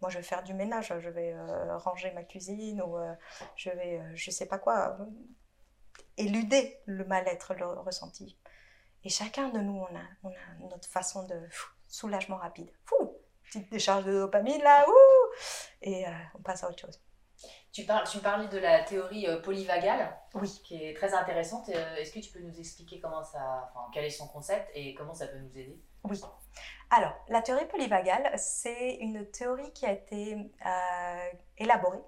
Moi, je vais faire du ménage, je vais euh, ranger ma cuisine ou euh, je vais, euh, je sais pas quoi, euh, éluder le mal-être, le ressenti. Et chacun de nous, on a, notre façon de soulagement rapide. Fou, petite décharge de dopamine là, ouh, et on passe à autre chose. Tu, parles, tu parlais de la théorie euh, polyvagale, Oui. qui est très intéressante. Euh, Est-ce que tu peux nous expliquer comment ça, enfin, quel est son concept et comment ça peut nous aider? Oui. Alors, la théorie polyvagale, c'est une théorie qui a été euh, élaborée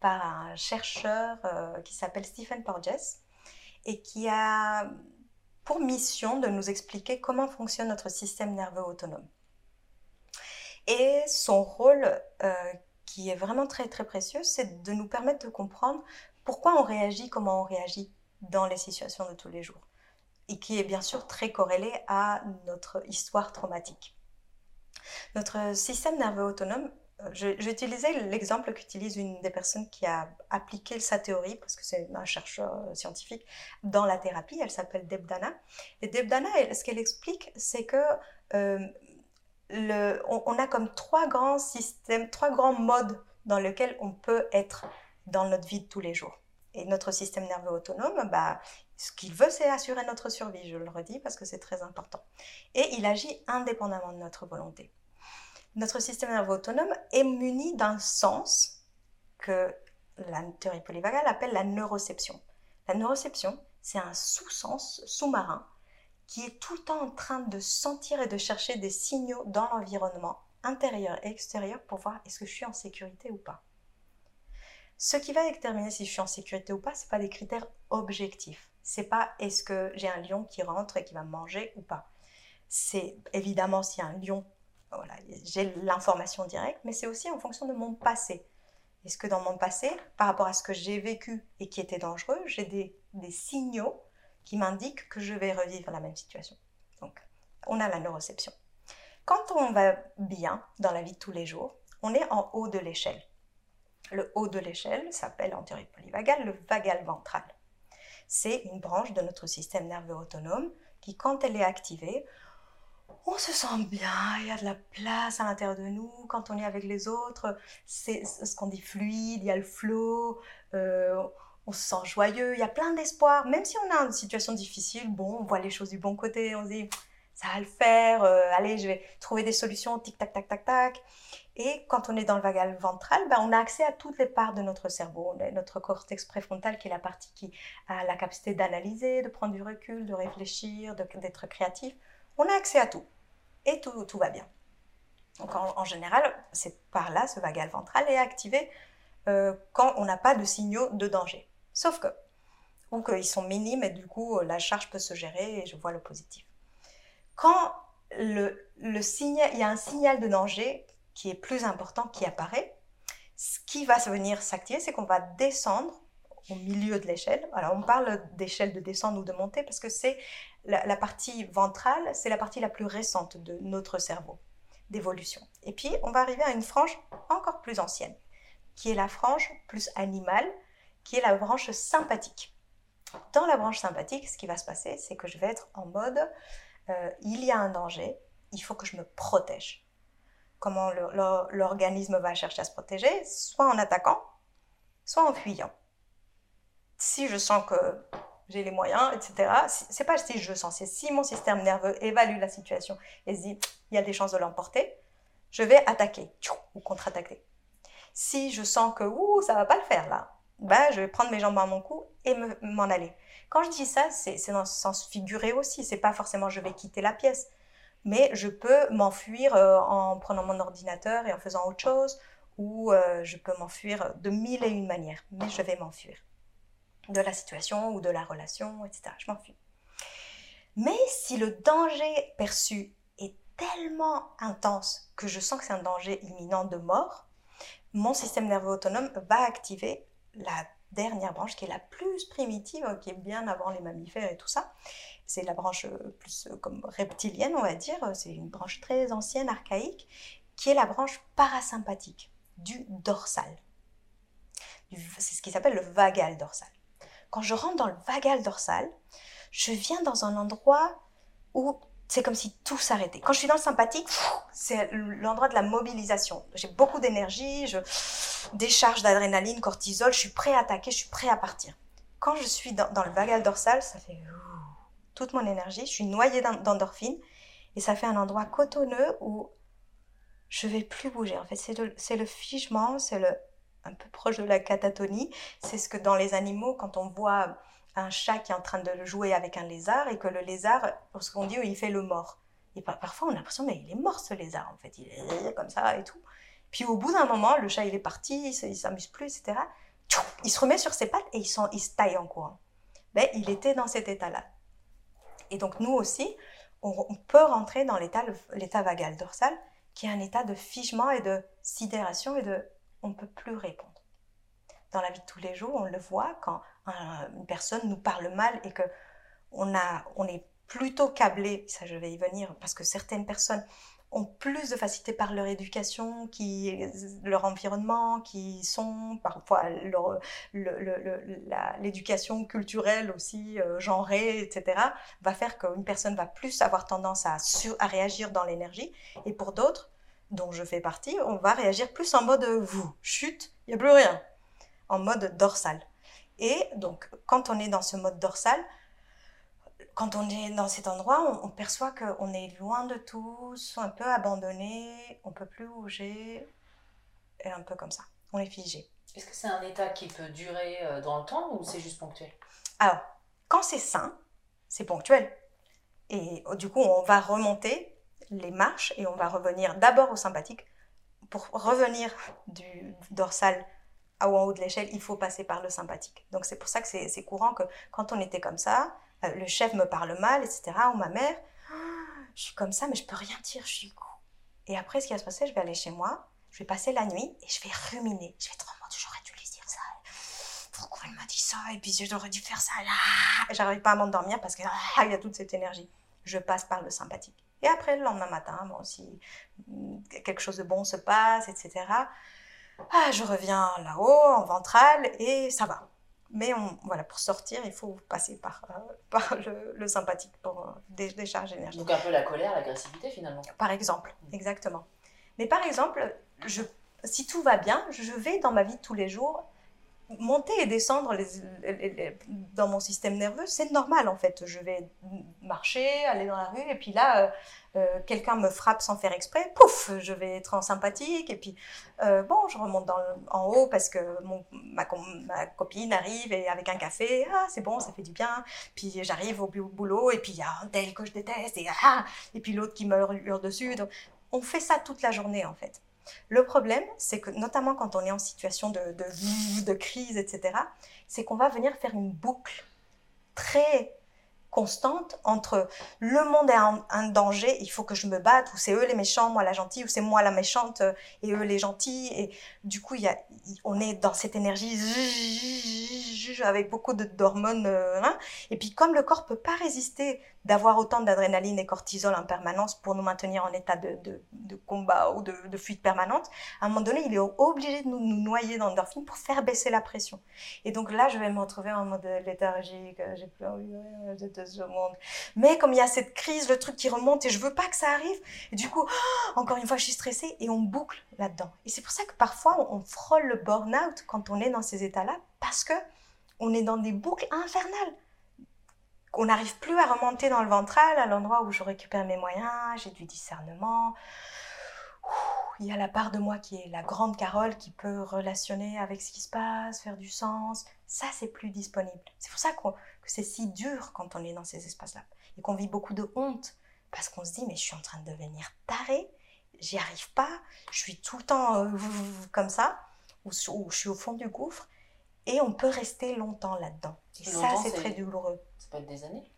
par un chercheur euh, qui s'appelle Stephen Porges et qui a pour mission de nous expliquer comment fonctionne notre système nerveux autonome. Et son rôle, euh, qui est vraiment très très précieux, c'est de nous permettre de comprendre pourquoi on réagit, comment on réagit dans les situations de tous les jours et qui est bien sûr très corrélé à notre histoire traumatique. Notre système nerveux autonome, euh, utilisé l'exemple qu'utilise une des personnes qui a appliqué sa théorie, parce que c'est un chercheur euh, scientifique, dans la thérapie, elle s'appelle Deb Dana. Et Deb Dana, elle- ce qu'elle explique, c'est que euh, on a comme trois grands systèmes, trois grands modes dans lesquels on peut être dans notre vie de tous les jours. Et notre système nerveux autonome, bah, ce qu'il veut, c'est assurer notre survie, je le redis parce que c'est très important. Et il agit indépendamment de notre volonté. Notre système nerveux autonome est muni d'un sens que la théorie polyvagale appelle la neuroception. La neuroception, c'est un sous-sens sous-marin qui est tout le temps en train de sentir et de chercher des signaux dans l'environnement intérieur et extérieur pour voir est-ce que je suis en sécurité ou pas. Ce qui va déterminer si je suis en sécurité ou pas, ce pas des critères objectifs. C'est pas est-ce que j'ai un lion qui rentre et qui va manger ou pas. C'est évidemment s'il y a un lion, voilà, j'ai l'information directe, mais c'est aussi en fonction de mon passé. Est-ce que dans mon passé, par rapport à ce que j'ai vécu et qui était dangereux, j'ai des signaux qui m'indiquent que je vais revivre la même situation. Donc, on a la neuroception. Quand on va bien dans la vie de tous les jours, on est en haut de l'échelle. Le haut de l'échelle s'appelle en théorie polyvagale le vagal ventral. C'est une branche de notre système nerveux autonome qui, quand elle est activée, on se sent bien, il y a de la place à l'intérieur de nous. Quand on est avec les autres, c'est ce qu'on dit fluide, il y a le flow, euh, on se sent joyeux, il y a plein d'espoir. Même si on a une situation difficile, bon, on voit les choses du bon côté, on se dit ça va le faire, euh, allez, je vais trouver des solutions, tic tac tac tac tac. Et quand on est dans le vagal ventral, ben, on a accès à toutes les parts de notre cerveau. Notre cortex préfrontal qui est la partie qui a la capacité d'analyser, de prendre du recul, de réfléchir, d'être créatif. On a accès à tout. Et tout, va bien. Donc en, en général, c'est par là, ce vagal ventral est activé euh, quand on n'a pas de signaux de danger. Sauf que, ou qu'ils sont minimes et du coup la charge peut se gérer et je vois le positif. Quand le, le il y a un signal de danger qui est plus important qui apparaît, ce qui va venir s'activer, c'est qu'on va descendre au milieu de l'échelle. Alors on parle d'échelle de descente ou de montée parce que c'est la partie ventrale, c'est la partie la plus récente de notre cerveau d'évolution. Et puis on va arriver à une frange encore plus ancienne, qui est la frange plus animale, qui est la branche sympathique. Dans la branche sympathique, ce qui va se passer, c'est que je vais être en mode euh, il y a un danger, il faut que je me protège. Comment l'organisme va chercher à se protéger? Soit en attaquant, soit en fuyant. Si je sens que j'ai les moyens, etc. C'est pas si je sens, c'est si mon système nerveux évalue la situation et se dit il y a des chances de l'emporter, je vais attaquer ou contre-attaquer. Si je sens que ouh, ça va pas le faire là, ben, je vais prendre mes jambes à mon cou et me- m'en aller. Quand je dis ça, c'est dans le sens figuré aussi. C'est pas forcément je vais quitter la pièce, mais je peux m'enfuir euh, en prenant mon ordinateur et en faisant autre chose, ou euh, je peux m'enfuir de mille et une manières, mais je vais m'enfuir de la situation ou de la relation, etc. Je m'enfuis. Mais si le danger perçu est tellement intense que je sens que c'est un danger imminent de mort, mon système nerveux autonome va activer la dernière branche qui est la plus primitive, qui est bien avant les mammifères et tout ça. C'est la branche euh, plus euh, comme reptilienne, on va dire. C'est une branche très ancienne, archaïque, qui est la branche parasympathique du dorsal. C'est ce qui s'appelle le vagal dorsal. Quand je rentre dans le vagal dorsal, je viens dans un endroit où c'est comme si tout s'arrêtait. Quand je suis dans le sympathique, c'est l'endroit de la mobilisation. J'ai beaucoup d'énergie, je décharge d'adrénaline, cortisol, je suis prêt à attaquer, je suis prêt à partir. Quand je suis dans, le vagal dorsal, ça fait toute mon énergie, je suis noyée d'en- d'endorphine et ça fait un endroit cotonneux où je vais plus bouger. En fait, c'est le, figement, c'est un peu proche de la catatonie. C'est ce que dans les animaux, quand on voit un chat qui est en train de jouer avec un lézard et que le lézard, lorsqu'on dit, il fait le mort. Et parfois, on a l'impression, mais il est mort ce lézard, en fait. Il est comme ça et tout. Puis au bout d'un moment, le chat, il est parti, il s'amuse plus, etc. Il se remet sur ses pattes et il, se taille en courant. Ben, il était dans cet état-là. Et donc, nous aussi, on, peut rentrer dans l'état vagal dorsal, qui est un état de figement et de sidération et de on ne peut plus répondre. Dans la vie de tous les jours, on le voit quand une personne nous parle mal et que on, a, on est plutôt câblé, ça je vais y venir, parce que certaines personnes ont plus de facilité par leur éducation, qui, leur environnement, qui sont parfois l'éducation culturelle aussi euh, genrée, etc., va faire qu'une personne va plus avoir tendance à, à réagir dans l'énergie. Et pour d'autres, dont je fais partie, on va réagir plus en mode vous, chute, il n'y a plus rien, en mode dorsal. Et donc, quand on est dans ce mode dorsal, quand on est dans cet endroit, on, perçoit qu'on est loin de tous, un peu abandonné, on peut plus bouger, et un peu comme ça. On est figé. Est-ce que c'est un état qui peut durer euh, dans le temps ou c'est juste ponctuel? Alors, quand c'est sain, c'est ponctuel. Et du coup, on va remonter les marches et on va revenir d'abord au sympathique. Pour revenir du dorsal à en haut de l'échelle, il faut passer par le sympathique. Donc c'est pour ça que c'est courant que quand on était comme ça, euh, le chef me parle mal, etc., ou ma mère, je suis comme ça, mais je peux rien dire, je suis con. Et après, ce qui va se passer, je vais aller chez moi, je vais passer la nuit et je vais ruminer. Je vais être en mode, j'aurais dû lui dire ça. Pourquoi il m'a dit ça? Et puis j'aurais dû faire ça là. J'arrive pas à m'endormir parce qu'il ah, y a toute cette énergie. Je passe par le sympathique. Et après, le lendemain matin, bon, si mm, quelque chose de bon se passe, etc., ah, je reviens là-haut, en ventral, et ça va. Mais on, voilà, pour sortir, il faut passer par, euh, par le, sympathique pour euh, décharger l'énergie. Donc un peu la colère, l'agressivité finalement. Par exemple, mm. exactement. Mais par exemple, je, si tout va bien, je vais dans ma vie de tous les jours monter et descendre les, dans mon système nerveux, c'est normal en fait. Je vais marcher, aller dans la rue, et puis là, euh, euh, quelqu'un me frappe sans faire exprès, pouf, je vais être en sympathique, et puis euh, bon, je remonte en haut parce que mon, ma, ma, copine arrive et avec un café, ah c'est bon, ça fait du bien, puis j'arrive au boulot, et puis il y a un tel que je déteste, et, ah, et puis l'autre qui me hurle dessus. Donc, on fait ça toute la journée en fait. Le problème, c'est que notamment quand on est en situation de, de, de crise, etc., c'est qu'on va venir faire une boucle très constante entre le monde est en, un danger, il faut que je me batte, ou c'est eux les méchants, moi la gentille, ou c'est moi la méchante euh, et eux les gentils. Et du coup, y a, on est dans cette énergie avec beaucoup d'hormones. Euh, hein. Et puis comme le corps peut pas résister d'avoir autant d'adrénaline et cortisol en permanence pour nous maintenir en état de, combat ou de, fuite permanente, à un moment donné, il est obligé de nous, noyer d'endorphine pour faire baisser la pression. Et donc là, je vais me retrouver en mode léthargique, j'ai plus envie de ce monde. Mais comme il y a cette crise, le truc qui remonte et je veux pas que ça arrive, et du coup, encore une fois, je suis stressée et on boucle là-dedans. Et c'est pour ça que parfois, on frôle le burn-out quand on est dans ces états-là, parce que on est dans des boucles infernales on n'arrive plus à remonter dans le ventral, à l'endroit où je récupère mes moyens, j'ai du discernement. Il y a la part de moi qui est la grande Carole qui peut relationner avec ce qui se passe, faire du sens. Ça, c'est plus disponible. C'est pour ça que c'est si dur quand on est dans ces espaces-là. Et qu'on vit beaucoup de honte. Parce qu'on se dit, mais je suis en train de devenir taré, j'y arrive pas, je suis tout le temps euh, comme ça, ou je suis au fond du gouffre. Et on peut rester longtemps là-dedans. Et ça, c'est très douloureux. Peut être des années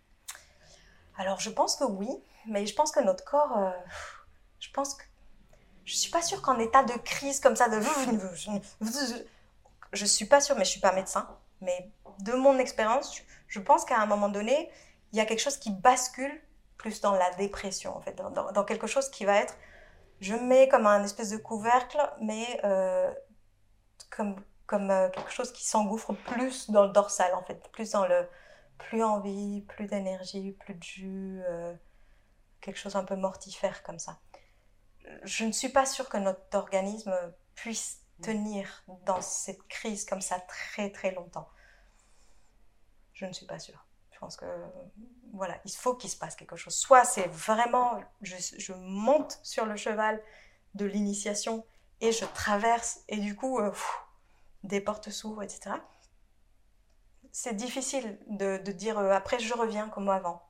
Alors, je pense que oui, mais je pense que notre corps, euh, je pense que je suis pas sûre qu'en état de crise comme ça, de je suis pas sûre, mais je suis pas médecin. Mais de mon expérience, je pense qu'à un moment donné, il y a quelque chose qui bascule plus dans la dépression, en fait, dans, quelque chose qui va être, je mets comme un espèce de couvercle, mais euh, comme comme euh, quelque chose qui s'engouffre plus dans le dorsal, en fait, plus dans le plus envie, plus d'énergie, plus de jus, euh, quelque chose un peu mortifère comme ça. Je ne suis pas sûre que notre organisme puisse tenir dans cette crise comme ça très très longtemps. Je ne suis pas sûre. Je pense que voilà, il faut qu'il se passe quelque chose. Soit c'est vraiment, je, je, monte sur le cheval de l'initiation et je traverse et du coup, euh, des portes s'ouvrent, etc. C'est difficile de, dire euh, après je reviens comme avant.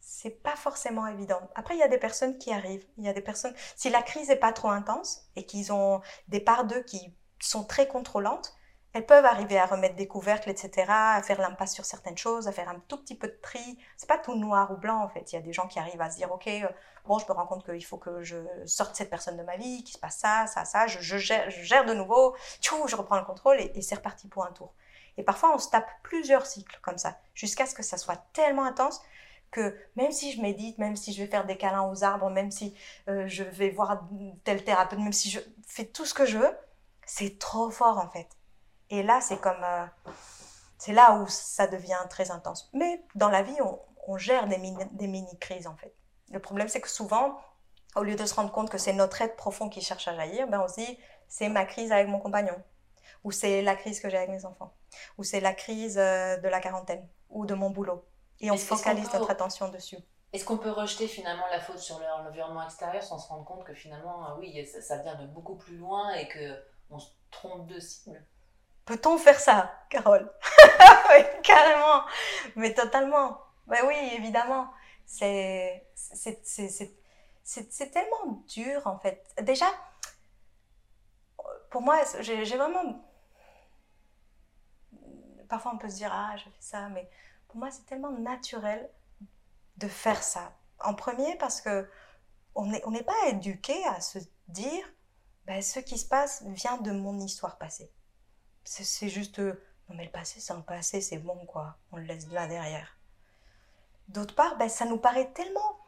C'est pas forcément évident. Après, il y a des personnes qui arrivent. Il y a des personnes. Si la crise n'est pas trop intense et qu'ils ont des parts d'eux qui sont très contrôlantes, elles peuvent arriver à remettre des couvercles, etc., à faire l'impasse sur certaines choses, à faire un tout petit peu de tri. C'est pas tout noir ou blanc en fait. Il y a des gens qui arrivent à se dire, ok, euh, bon, je me rends compte qu'il faut que je sorte cette personne de ma vie, qu'il se passe ça, ça, ça, je, je gère, je gère de nouveau, tchou, je reprends le contrôle et, et c'est reparti pour un tour. Et parfois, on se tape plusieurs cycles comme ça, jusqu'à ce que ça soit tellement intense que même si je médite, même si je vais faire des câlins aux arbres, même si euh, je vais voir tel thérapeute, même si je fais tout ce que je veux, c'est trop fort en fait. Et là, c'est comme. euh, c'est là où ça devient très intense. Mais dans la vie, on, gère des mini-crises en fait. Le problème, c'est que souvent, au lieu de se rendre compte que c'est notre être profond qui cherche à jaillir, ben on se dit c'est ma crise avec mon compagnon, ou c'est la crise que j'ai avec mes enfants, ou c'est la crise euh, de la quarantaine, ou de mon boulot. Et on focalise peut- notre attention dessus. Est-ce qu'on peut rejeter finalement la faute sur l'environnement extérieur sans se rendre compte que finalement, euh, oui, ça, ça vient de beaucoup plus loin et que on se trompe de cible? Peut-on faire ça, Carole? Oui, carrément, mais totalement. Ben oui, évidemment. C'est tellement dur, en fait. Déjà, pour moi, j'ai vraiment... Parfois, on peut se dire, ah, je fais ça, mais pour moi, c'est tellement naturel de faire ça. En premier, parce que on n'est pas éduqué à se dire, ben, ce qui se passe vient de mon histoire passée. C'est juste, non mais le passé, c'est un passé, c'est bon quoi, on le laisse là derrière. D'autre part, ben, ça nous paraît tellement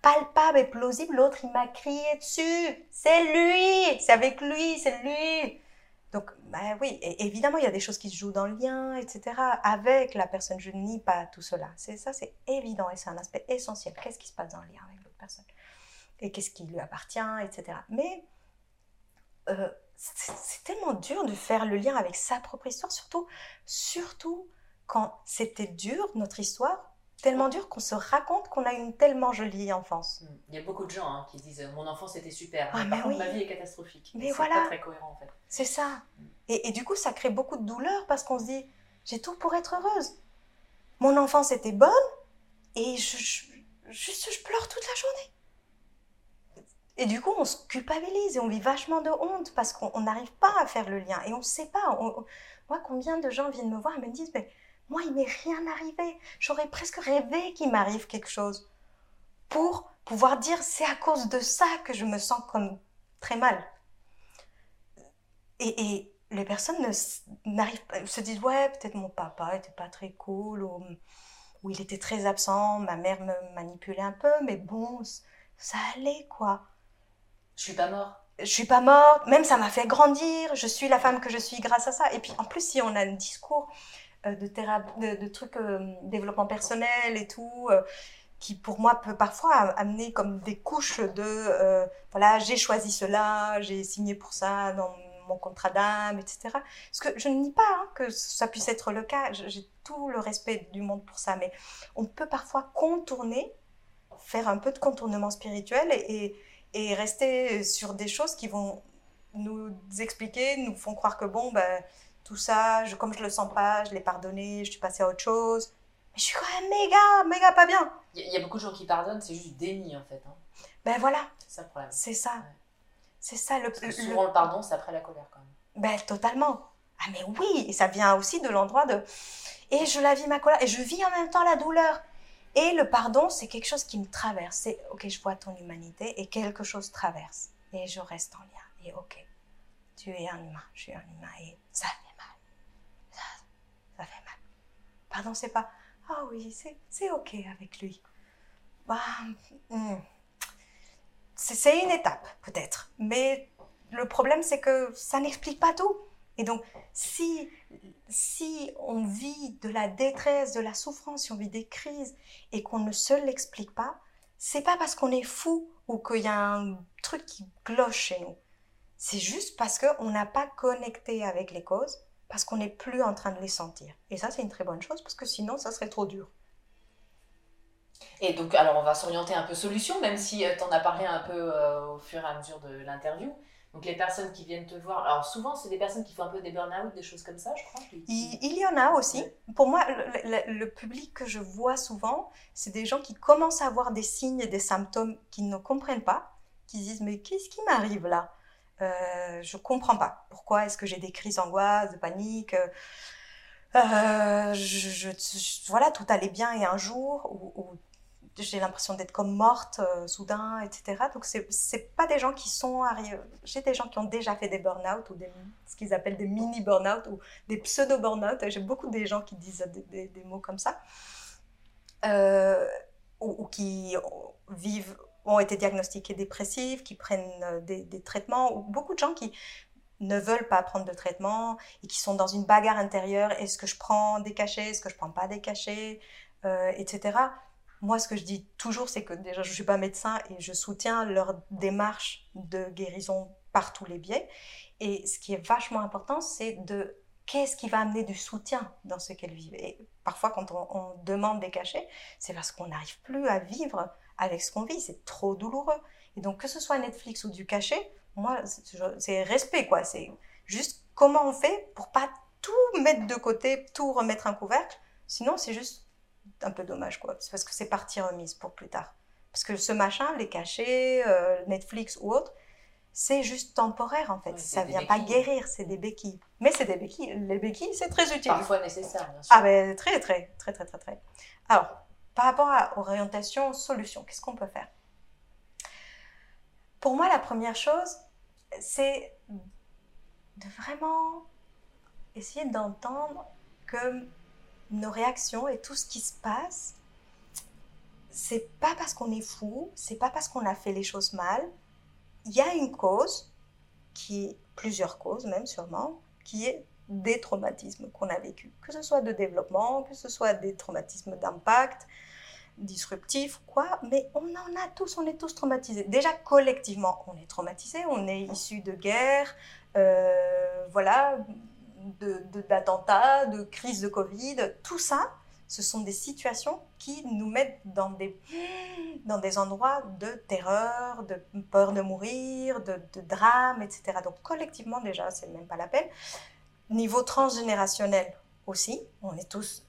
palpable et plausible, l'autre il m'a crié dessus, c'est lui, c'est avec lui, c'est lui. Donc, ben oui, évidemment, il y a des choses qui se jouent dans le lien, etc. Avec la personne, je nie pas tout cela. C'est ça, c'est évident et c'est un aspect essentiel. Qu'est-ce qui se passe dans le lien avec l'autre personne? Et qu'est-ce qui lui appartient, etc. Mais euh, c'est tellement dur de faire le lien avec sa propre histoire, surtout, surtout quand c'était dur, notre histoire, tellement dur qu'on se raconte qu'on a une tellement jolie enfance. Hmm. Il y a beaucoup de gens hein, qui disent mon enfance était super, Ah, par contre ma vie est catastrophique. Mais c'est voilà. pas très cohérent en fait. C'est ça. Et, et du coup, ça crée beaucoup de douleur parce qu'on se dit, j'ai tout pour être heureuse. Mon enfance était bonne et je, je- juste je pleure toute la journée. Et du coup, on se culpabilise et on vit vachement de honte parce qu'on on n'arrive pas à faire le lien et on ne sait pas. On- on- moi, combien de gens viennent me voir et me disent, mais moi, il m'est rien arrivé. J'aurais presque rêvé qu'il m'arrive quelque chose pour pouvoir dire, c'est à cause de ça que je me sens comme très mal. Et, et les personnes ne s- n'arrivent pas, se disent ouais peut-être mon papa était pas très cool ou, ou il était très absent, ma mère me manipulait un peu, mais bon ça allait quoi. Je suis pas mort. Je suis pas morte, même ça m'a fait grandir, je suis la femme que je suis grâce à ça. Et puis en plus si on a un discours de, théra- de, de trucs euh, développement personnel et tout, euh, qui pour moi peut parfois amener comme des couches de euh, voilà j'ai choisi cela, j'ai signé pour ça dans mon contrat d'âme, etc. Parce que je ne nie pas hein, que ça puisse être le cas, j'ai tout le respect du monde pour ça, mais on peut parfois contourner, faire un peu de contournement spirituel et, et, et rester sur des choses qui vont nous expliquer, nous font croire que bon, ben, tout ça, je, comme je le sens pas, je l'ai pardonné, je suis passée à autre chose. Mais je suis quand même méga, méga pas bien. Il y, a- il y a beaucoup de gens qui pardonnent, c'est juste du déni en fait. hein. Ben voilà, C'est ça le problème. c'est ça. C'est ça le, Parce que le- souvent le pardon, c'est après la colère quand même. Ben, totalement. Ah, mais oui, et ça vient aussi de l'endroit de. Et je la vis ma colère, et je vis en même temps la douleur. Et le pardon, c'est quelque chose qui me traverse. C'est, ok, je vois ton humanité, et quelque chose traverse. Et je reste en lien. Et ok, tu es un humain, je suis un humain, et. Ça, ça fait mal. Pardon, c'est pas, ah oui, c'est, ok avec lui. Bah, hmm. c'est, c'est une étape, peut-être. Mais le problème, c'est que ça n'explique pas tout. Et donc, si, si on vit de la détresse, de la souffrance, si on vit des crises et qu'on ne se l'explique pas, c'est pas parce qu'on est fou ou qu'il y a un truc qui cloche chez nous. C'est juste parce qu'on n'a pas connecté avec les causes, parce qu'on n'est plus en train de les sentir. Et ça, c'est une très bonne chose, parce que sinon, ça serait trop dur. Et donc, alors on va s'orienter un peu solution, même si tu en as parlé un peu euh, au fur et à mesure de l'interview. Donc les personnes qui viennent te voir, alors souvent c'est des personnes qui font un peu des burn-out, des choses comme ça, je crois. Il, il, y en a aussi. Pour moi, le, le, le, public que je vois souvent, c'est des gens qui commencent à avoir des signes et des symptômes qu'ils ne comprennent pas, qui disent mais qu'est-ce qui m'arrive là? Euh, Je comprends pas. Pourquoi est-ce que j'ai des crises d'angoisse, de panique euh, je, voilà, tout allait bien et un jour où, j'ai l'impression d'être comme morte euh, soudain, etc. Donc c'est pas des gens qui sont arrivés. J'ai des gens qui ont déjà fait des burn-out ou ce qu'ils appellent des mini burn-out ou des pseudo burn-out. J'ai beaucoup des gens qui disent des, mots comme ça euh, ou, qui vivent ont été diagnostiqués dépressifs, qui prennent euh, des, traitements, ou beaucoup de gens qui ne veulent pas prendre de traitement et qui sont dans une bagarre intérieure. Est-ce que je prends des cachets? Est-ce que je prends pas des cachets? Euh, Etc. Moi, ce que je dis toujours, c'est que déjà, je ne suis pas médecin et je soutiens leur démarche de guérison par tous les biais. Et ce qui est vachement important, c'est de qu'est-ce qui va amener du soutien dans ce qu'elles vivent? Et parfois, quand on demande des cachets, c'est parce qu'on n'arrive plus à vivre avec ce qu'on vit. C'est trop douloureux. Et donc, que ce soit Netflix ou du cachet, moi, c'est respect, quoi. C'est juste comment on fait pour pas tout mettre de côté, tout remettre un couvercle. Sinon, c'est juste un peu dommage, quoi. C'est parce que c'est partie remise pour plus tard. Parce que ce machin, les cachets, euh, Netflix ou autre, c'est juste temporaire, en fait. Ça vient pas guérir, c'est des béquilles. Mais c'est des béquilles. Les béquilles, c'est très utile. Parfois nécessaire, bien sûr. Ah, ben, très, très, très, très, très, très. Alors, par rapport à orientation, solution, qu'est-ce qu'on peut faire? Pour moi, la première chose, c'est de vraiment essayer d'entendre que nos réactions et tout ce qui se passe, c'est pas parce qu'on est fou, c'est pas parce qu'on a fait les choses mal. Il y a une cause, qui plusieurs causes même sûrement, qui est des traumatismes qu'on a vécu, que ce soit de développement, que ce soit des traumatismes d'impact, disruptif, quoi, mais on en a tous, on est tous traumatisés. Déjà, collectivement, on est traumatisés, on est issus de guerre, euh, voilà, d'attentats, de, de, de crises de Covid, tout ça, ce sont des situations qui nous mettent dans des, dans des endroits de terreur, de peur de mourir, de, de drame, etc. Donc collectivement déjà, c'est même pas la peine. Niveau transgénérationnel aussi, on est tous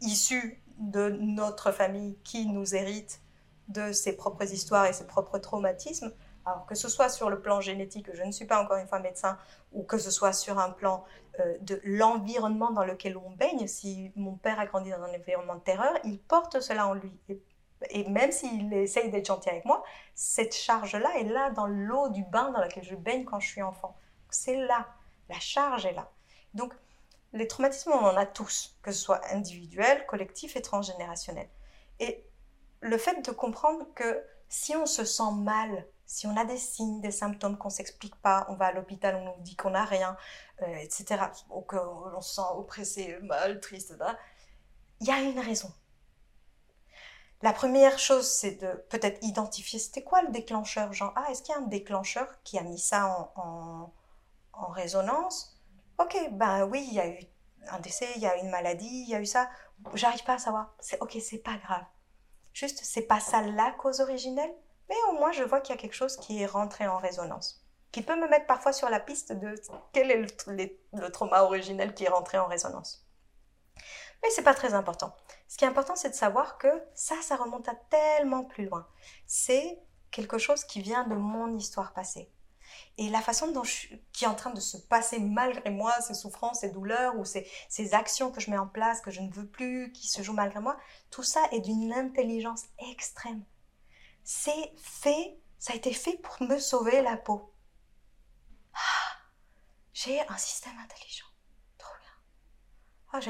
issus de notre famille qui nous hérite de ses propres histoires et ses propres traumatismes. Alors que ce soit sur le plan génétique, je ne suis pas encore une fois médecin, ou que ce soit sur un plan euh, de l'environnement dans lequel on baigne, si mon père a grandi dans un environnement de terreur, il porte cela en lui. Et, et même s'il essaye d'être gentil avec moi, cette charge-là est là dans l'eau du bain dans laquelle je baigne quand je suis enfant. C'est là, la charge est là. Donc, les traumatismes, on en a tous, que ce soit individuel, collectif et transgénérationnel. Et le fait de comprendre que si on se sent mal, si on a des signes, des symptômes qu'on ne s'explique pas, on va à l'hôpital, on nous dit qu'on n'a rien, euh, etc., ou qu'on se sent oppressé, mal, triste, il y a une raison. La première chose, c'est de peut-être identifier c'était quoi le déclencheur. Genre, ah, est-ce qu'il y a un déclencheur qui a mis ça en résonance? Ok, ben oui, il y a eu un décès, il y a une maladie, il y a eu ça. J'arrive pas à savoir. C'est ok, c'est pas grave. Juste, c'est pas ça la cause originelle, mais au moins je vois qu'il y a quelque chose qui est rentré en résonance, qui peut me mettre parfois sur la piste de quel est le, le trauma originel qui est rentré en résonance. Mais c'est pas très important. Ce qui est important, c'est de savoir que ça, ça remonte à tellement plus loin. C'est quelque chose qui vient de mon histoire passée. Et la façon dont qui est en train de se passer malgré moi, ces souffrances, ces douleurs ou ces, ces actions que je mets en place, que je ne veux plus, qui se jouent malgré moi, tout ça est d'une intelligence extrême. C'est fait, ça a été fait pour me sauver la peau. Ah, j'ai un système intelligent. Trop bien. Ah,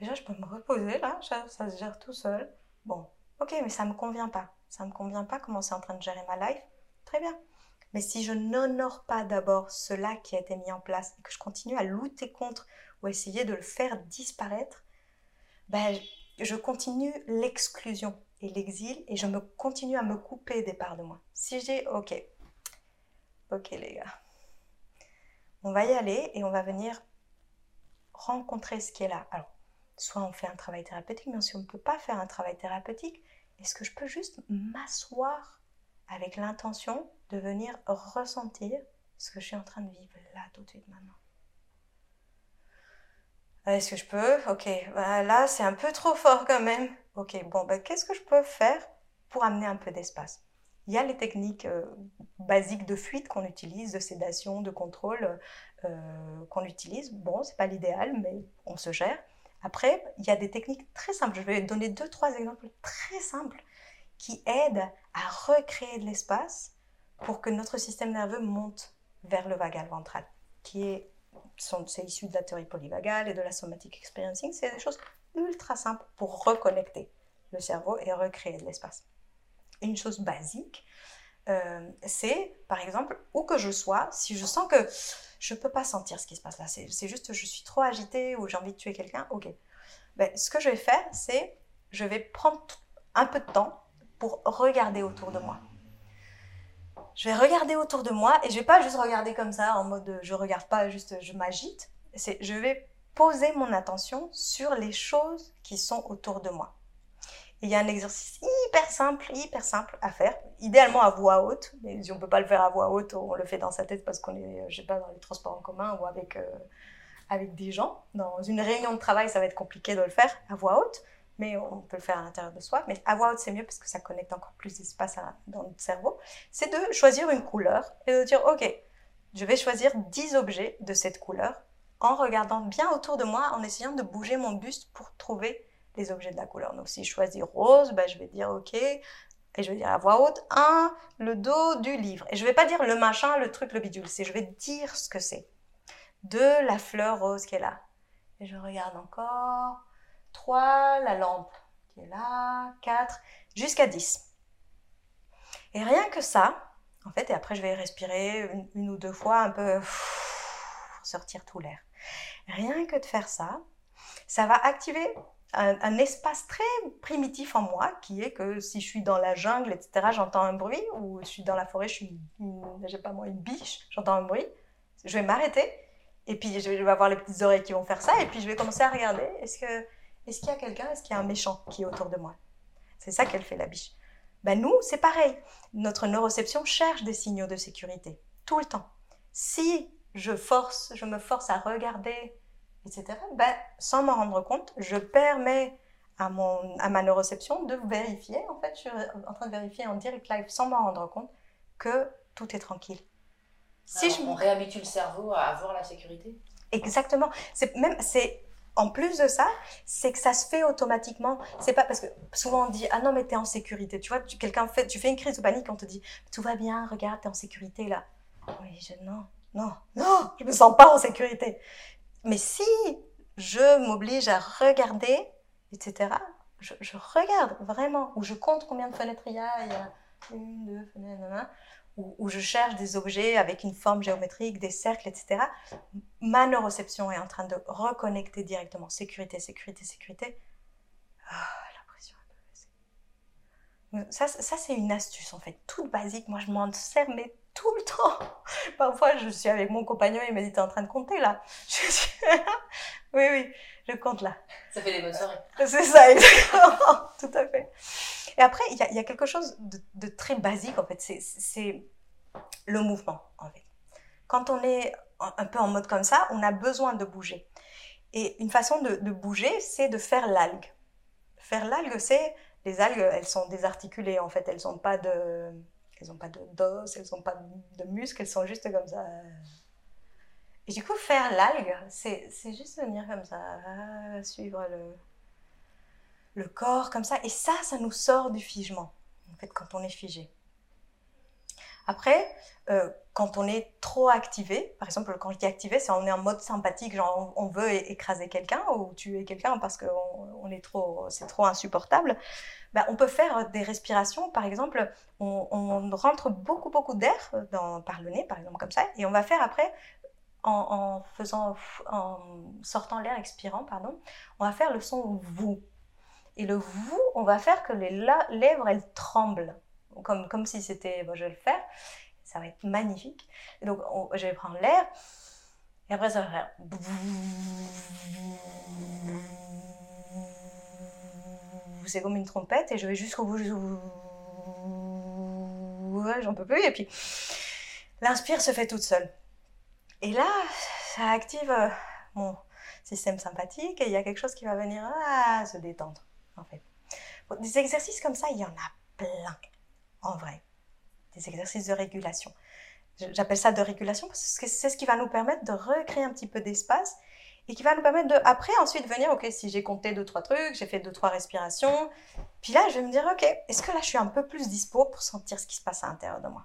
déjà, je peux me reposer là, ça, ça se gère tout seul. Bon, ok, mais ça me convient pas. Ça me convient pas comment c'est en train de gérer ma life. Très bien. Mais si je n'honore pas d'abord cela qui a été mis en place et que je continue à lutter contre ou essayer de le faire disparaître, ben, je continue l'exclusion et l'exil et je me continue à me couper des parts de moi. Si j'ai, ok, ok les gars, on va y aller et on va venir rencontrer ce qui est là. Alors, soit on fait un travail thérapeutique, mais si on ne peut pas faire un travail thérapeutique, est-ce que je peux juste m'asseoir avec l'intention de venir ressentir ce que je suis en train de vivre là tout de suite maintenant. Est-ce que je peux? Ok, bah, là c'est un peu trop fort quand même. Ok, bon, bah, qu'est-ce que je peux faire pour amener un peu d'espace? Il y a les techniques euh, basiques de fuite qu'on utilise, de sédation, de contrôle euh, qu'on utilise. Bon, c'est pas l'idéal, mais on se gère. Après, il y a des techniques très simples. Je vais donner deux, trois exemples très simples qui aident à recréer de l'espace pour que notre système nerveux monte vers le vagal ventral, qui est c'est issu de la théorie polyvagale et de la somatic experiencing. C'est des choses ultra simples pour reconnecter le cerveau et recréer de l'espace. Une chose basique, euh, c'est par exemple où que je sois, si je sens que je ne peux pas sentir ce qui se passe là, c'est juste je suis trop agitée ou j'ai envie de tuer quelqu'un, ok. Ben, ce que je vais faire, c'est je vais prendre un peu de temps pour regarder autour de moi je vais regarder autour de moi et je vais pas juste regarder comme ça en mode je regarde pas juste je m'agite. Je vais poser mon attention sur les choses qui sont autour de moi. il y a un exercice hyper simple, hyper simple à faire, idéalement à voix haute. Mais si on peut pas le faire à voix haute, on le fait dans sa tête parce qu'on est, je sais pas, dans les transports en commun ou avec euh, avec des gens. Dans une réunion de travail, ça va être compliqué de le faire à voix haute mais on peut le faire à l'intérieur de soi. Mais à voix haute, c'est mieux parce que ça connecte encore plus d'espace dans notre cerveau. C'est de choisir une couleur et de dire, OK, je vais choisir 10 objets de cette couleur en regardant bien autour de moi, en essayant de bouger mon buste pour trouver les objets de la couleur. Donc si je choisis rose, ben, je vais dire OK, et je vais dire à voix haute, un, le dos du livre. Et je vais pas dire le machin, le truc, le bidule, c'est je vais dire ce que c'est. De la fleur rose qui est là. Et je regarde encore, 3, la lampe qui est là, 4, jusqu'à 10. Et rien que ça, en fait, et après je vais respirer une, ou deux fois un peu sortir tout l'air. Rien que de faire ça, ça va activer un, espace très primitif en moi qui est que si je suis dans la jungle, etc., j'entends un bruit, ou je suis dans la forêt, je suis, j'ai pas moi, une biche, j'entends un bruit, je vais m'arrêter, et puis je vais avoir les petites oreilles qui vont faire ça, et puis je vais commencer à regarder, est-ce que est-ce qu'il y a quelqu'un Est-ce qu'il y a un méchant qui est autour de moi? C'est ça qu'elle fait la biche. Ben nous, c'est pareil. Notre neuroception cherche des signaux de sécurité tout le temps. Si je force, je me force à regarder, etc. Ben, sans m'en rendre compte, je permets à, mon, à ma neuroception de vérifier. En fait, je suis en train de vérifier en direct live sans m'en rendre compte que tout est tranquille. Si je... On réhabitue le cerveau à avoir la sécurité? Exactement. C'est même c'est en plus de ça, c'est que ça se fait automatiquement. C'est pas parce que souvent on dit ah non mais t'es en sécurité. Tu vois, quelqu'un fait, tu fais une crise de panique, on te dit tout va bien, regarde t'es en sécurité là. Oui, je, non, non, non, je me sens pas en sécurité. Mais si je m'oblige à regarder, etc. Je, regarde vraiment, ou je compte combien de fenêtres il y a. Il y a une, deux fenêtres, où, je cherche des objets avec une forme géométrique, des cercles, etc., ma neuroception est en train de reconnecter directement. Sécurité, sécurité, sécurité. Ah, la pression est Ça, ça c'est une astuce en fait, toute basique. Moi, je m'en sers, mais tout le temps. Parfois, je suis avec mon compagnon, il me dit T'es en train de compter là Oui, oui, je compte là. Ça fait des bonnes soirées. C'est ça, exactement. tout à fait. Et après, il y, a quelque chose de, très basique, en fait, c'est le mouvement, en fait. Quand on est un peu en mode comme ça, on a besoin de bouger. Et une façon de, bouger, c'est de faire l'algue. Faire l'algue, c'est... Les algues, elles sont désarticulées, en fait. Elles n'ont pas de... Elles n'ont pas d'os, elles n'ont pas de muscles, elles sont juste comme ça. Et du coup, faire l'algue, c'est juste venir comme ça, suivre le, le corps comme ça. Et ça, ça nous sort du figement, en fait, quand on est figé. Après, euh, quand on est trop activé, par exemple, quand je dis activé, c'est on est en mode sympathique, genre on, veut écraser quelqu'un ou tuer quelqu'un parce que on, est trop, c'est trop insupportable. Ben, on peut faire des respirations, par exemple, on, rentre beaucoup beaucoup d'air par le nez, par exemple comme ça, et on va faire après en, faisant, en sortant l'air, expirant, pardon, on va faire le son vous. Et le vous, on va faire que les lèvres, elles tremblent, comme, comme si c'était, je vais le faire, ça va être magnifique. Et donc, je vais prendre l'air, et après, ça va faire. C'est comme une trompette, et je vais jusqu'au bout, j'en peux plus, et puis. L'inspire se fait toute seule. Et là, ça active euh, mon système sympathique et il y a quelque chose qui va venir ah, se détendre, en fait. Des exercices comme ça, il y en a plein, en vrai. Des exercices de régulation. J'appelle ça de régulation parce que c'est ce qui va nous permettre de recréer un petit peu d'espace et qui va nous permettre de, après, ensuite venir, ok, si j'ai compté deux, trois trucs, j'ai fait deux, trois respirations, puis là, je vais me dire, ok, est-ce que là, je suis un peu plus dispo pour sentir ce qui se passe à l'intérieur de moi?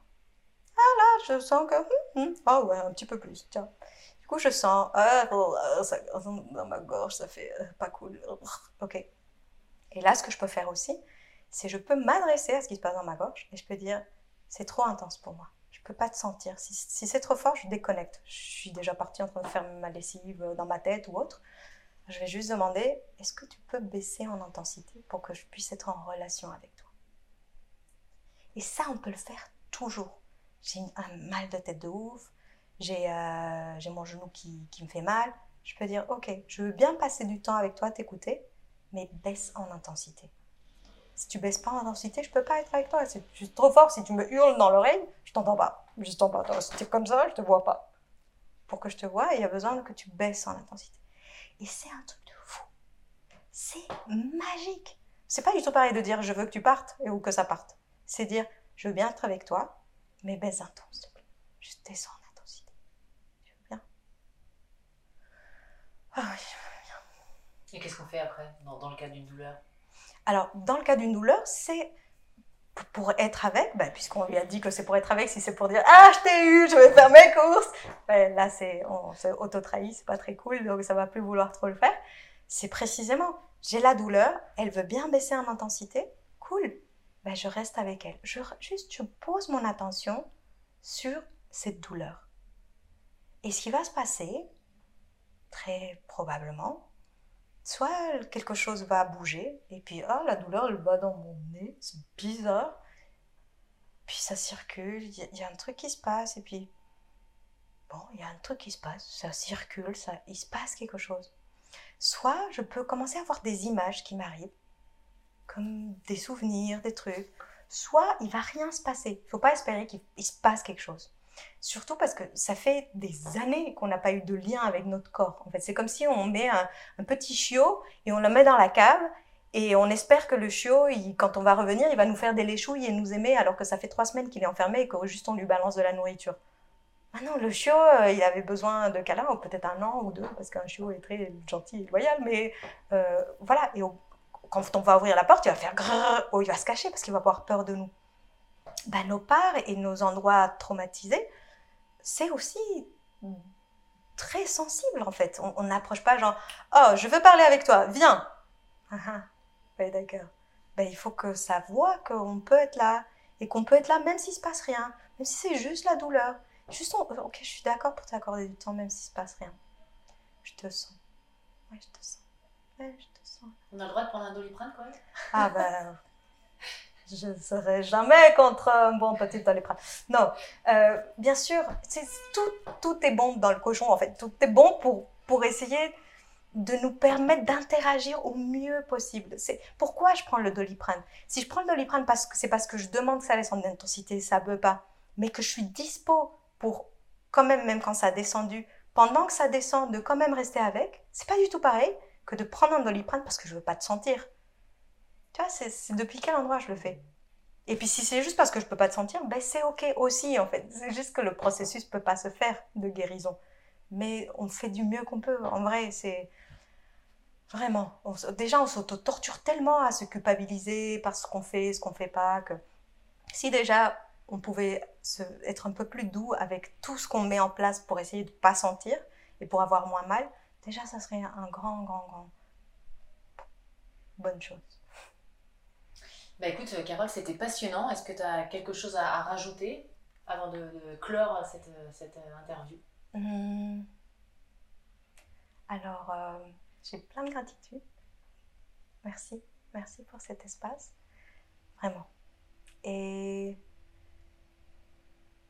Ah là, je sens que, hum, hum, ah ouais, un petit peu plus, tiens. Du coup, je sens, ah, oh, ça, dans ma gorge, ça fait euh, pas cool, ok. Et là, ce que je peux faire aussi, c'est je peux m'adresser à ce qui se passe dans ma gorge et je peux dire, c'est trop intense pour moi je peux pas te sentir. Si, c'est trop fort, je déconnecte. Je suis déjà partie en train de faire ma lessive euh, dans ma tête ou autre. Je vais juste demander, est-ce que tu peux baisser en intensité pour que je puisse être en relation avec toi? Et ça, on peut le faire toujours. J'ai un mal de tête de ouf, j'ai euh, mon genou qui, me fait mal. Je peux dire, ok, je veux bien passer du temps avec toi, t'écouter, mais baisse en intensité. Si tu baisses pas en intensité, je peux pas être avec toi. C'est juste trop fort. Si tu me hurles dans l'oreille, je t'entends pas. Je t'entends pas. Si comme ça, je te vois pas. Pour que je te vois, il y a besoin que tu baisses en intensité. Et c'est un truc de fou. C'est magique. C'est pas du tout pareil de dire je veux que tu partes ou que ça parte. C'est dire je veux bien être avec toi, mais baisse un ton, s'il te plaît. Je descends en intensité. Je veux bien? Ah oui, je veux bien. Et qu'est-ce qu'on fait après, dans le cas d'une douleur? Alors, dans le cas d'une douleur, c'est pour être avec, ben, puisqu'on lui a dit que c'est pour être avec, si c'est pour dire Ah, je t'ai eu, je vais faire mes courses, ben, là, c'est, on se auto-trahit, c'est pas très cool, donc ça va plus vouloir trop le faire. C'est précisément, j'ai la douleur, elle veut bien baisser en intensité, cool, ben, je reste avec elle. Je, juste, je pose mon attention sur cette douleur. Et ce qui va se passer, très probablement, soit quelque chose va bouger, et puis ah, la douleur elle va dans mon nez, c'est bizarre. Puis ça circule, il y, a un truc qui se passe, et puis bon, il y a un truc qui se passe, ça circule, ça, il se passe quelque chose. Soit je peux commencer à voir des images qui m'arrivent, comme des souvenirs, des trucs. Soit il va rien se passer. Il faut pas espérer qu'il se passe quelque chose. Surtout parce que ça fait des années qu'on n'a pas eu de lien avec notre corps. En fait, c'est comme si on met un, petit chiot et on le met dans la cave et on espère que le chiot, quand on va revenir, il va nous faire des léchouilles et nous aimer alors que ça fait trois semaines qu'il est enfermé et que juste on lui balance de la nourriture. Ah non, le chiot, euh, il avait besoin de câlins, ou peut-être un an ou deux, parce qu'un chiot est très gentil et loyal, mais euh, voilà. Et quand on va ouvrir la porte, il va faire grrr, ou il va se cacher parce qu'il va avoir peur de nous. Bah, nos parts et nos endroits traumatisés, c'est aussi très sensible en fait. On n'approche pas genre Oh, je veux parler avec toi, viens ah, ah. d'accord. Ben, il faut que ça voit qu'on peut être là et qu'on peut être là même s'il se passe rien, même si c'est juste la douleur. Juste, ok, je suis d'accord pour t'accorder du temps même s'il se passe rien. Je te sens. Ouais, je te sens. Ouais, je te sens. On a le droit de prendre un doliprane quand même Ah ben. je ne serai jamais contre un bon petit doliprane. Non, euh, bien sûr, tout, tout est bon dans le cochon, en fait. Tout est bon pour, pour essayer de nous permettre d'interagir au mieux possible. C'est pourquoi je prends le doliprane. Si je prends le doliprane parce c'est parce que je demande que ça laisse en intensité, ça ne veut pas, mais que je suis dispo pour quand même, même quand ça a descendu, pendant que ça descend, de quand même rester avec, c'est pas du tout pareil que de prendre un doliprane parce que je veux pas te sentir. Tu vois, c'est depuis quel endroit je le fais? Et puis si c'est juste parce que je peux pas te sentir, ben c'est ok aussi en fait. C'est juste que le processus peut pas se faire de guérison. Mais on fait du mieux qu'on peut. En vrai, c'est vraiment. déjà, on s'auto-torture tellement à se culpabiliser par ce qu'on fait, ce qu'on fait pas, que si déjà on pouvait être un peu plus doux avec tout ce qu'on met en place pour essayer de pas sentir et pour avoir moins mal, déjà ça serait un grand, grand, grand bonne chose. Bah écoute, euh, Carole, c'était passionnant. Est-ce que tu as quelque chose à, rajouter avant de, clore cette, cette euh, interview? Hum. Alors, euh, j'ai plein de gratitude. Merci, merci pour cet espace. Vraiment. Et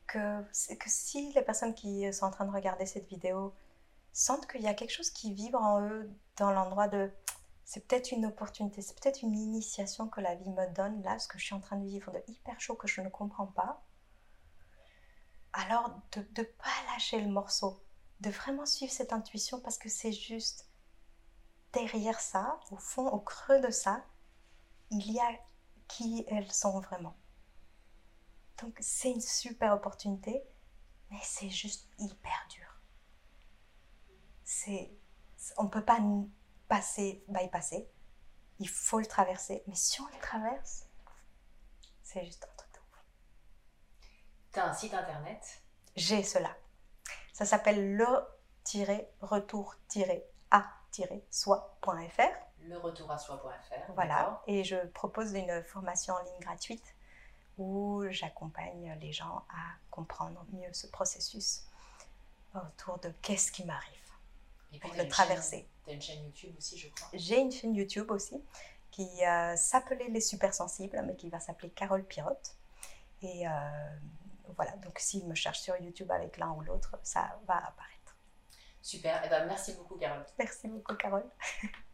que, que si les personnes qui sont en train de regarder cette vidéo sentent qu'il y a quelque chose qui vibre en eux dans l'endroit de c'est peut-être une opportunité, c'est peut-être une initiation que la vie me donne là, ce que je suis en train de vivre de hyper chaud que je ne comprends pas. alors de ne pas lâcher le morceau, de vraiment suivre cette intuition parce que c'est juste derrière ça, au fond, au creux de ça, il y a qui elles sont vraiment. Donc c'est une super opportunité, mais c'est juste hyper dur. C'est, on ne peut pas passer, bypasser. Il faut le traverser. Mais si on le traverse, c'est juste un truc de ouf. Tu as un site internet? J'ai cela. Ça s'appelle le-retour-a-soi.fr. Le retour à soi.fr. Voilà. Et je propose une formation en ligne gratuite où j'accompagne les gens à comprendre mieux ce processus autour de qu'est-ce qui m'arrive pour le traverser. Tu as une chaîne YouTube aussi, je crois. J'ai une chaîne YouTube aussi qui euh, s'appelait Les Super Sensibles, mais qui va s'appeler Carole Pirotte. Et euh, voilà, donc s'ils me cherchent sur YouTube avec l'un ou l'autre, ça va apparaître. Super, et eh ben, merci beaucoup Carole. Merci beaucoup Carole.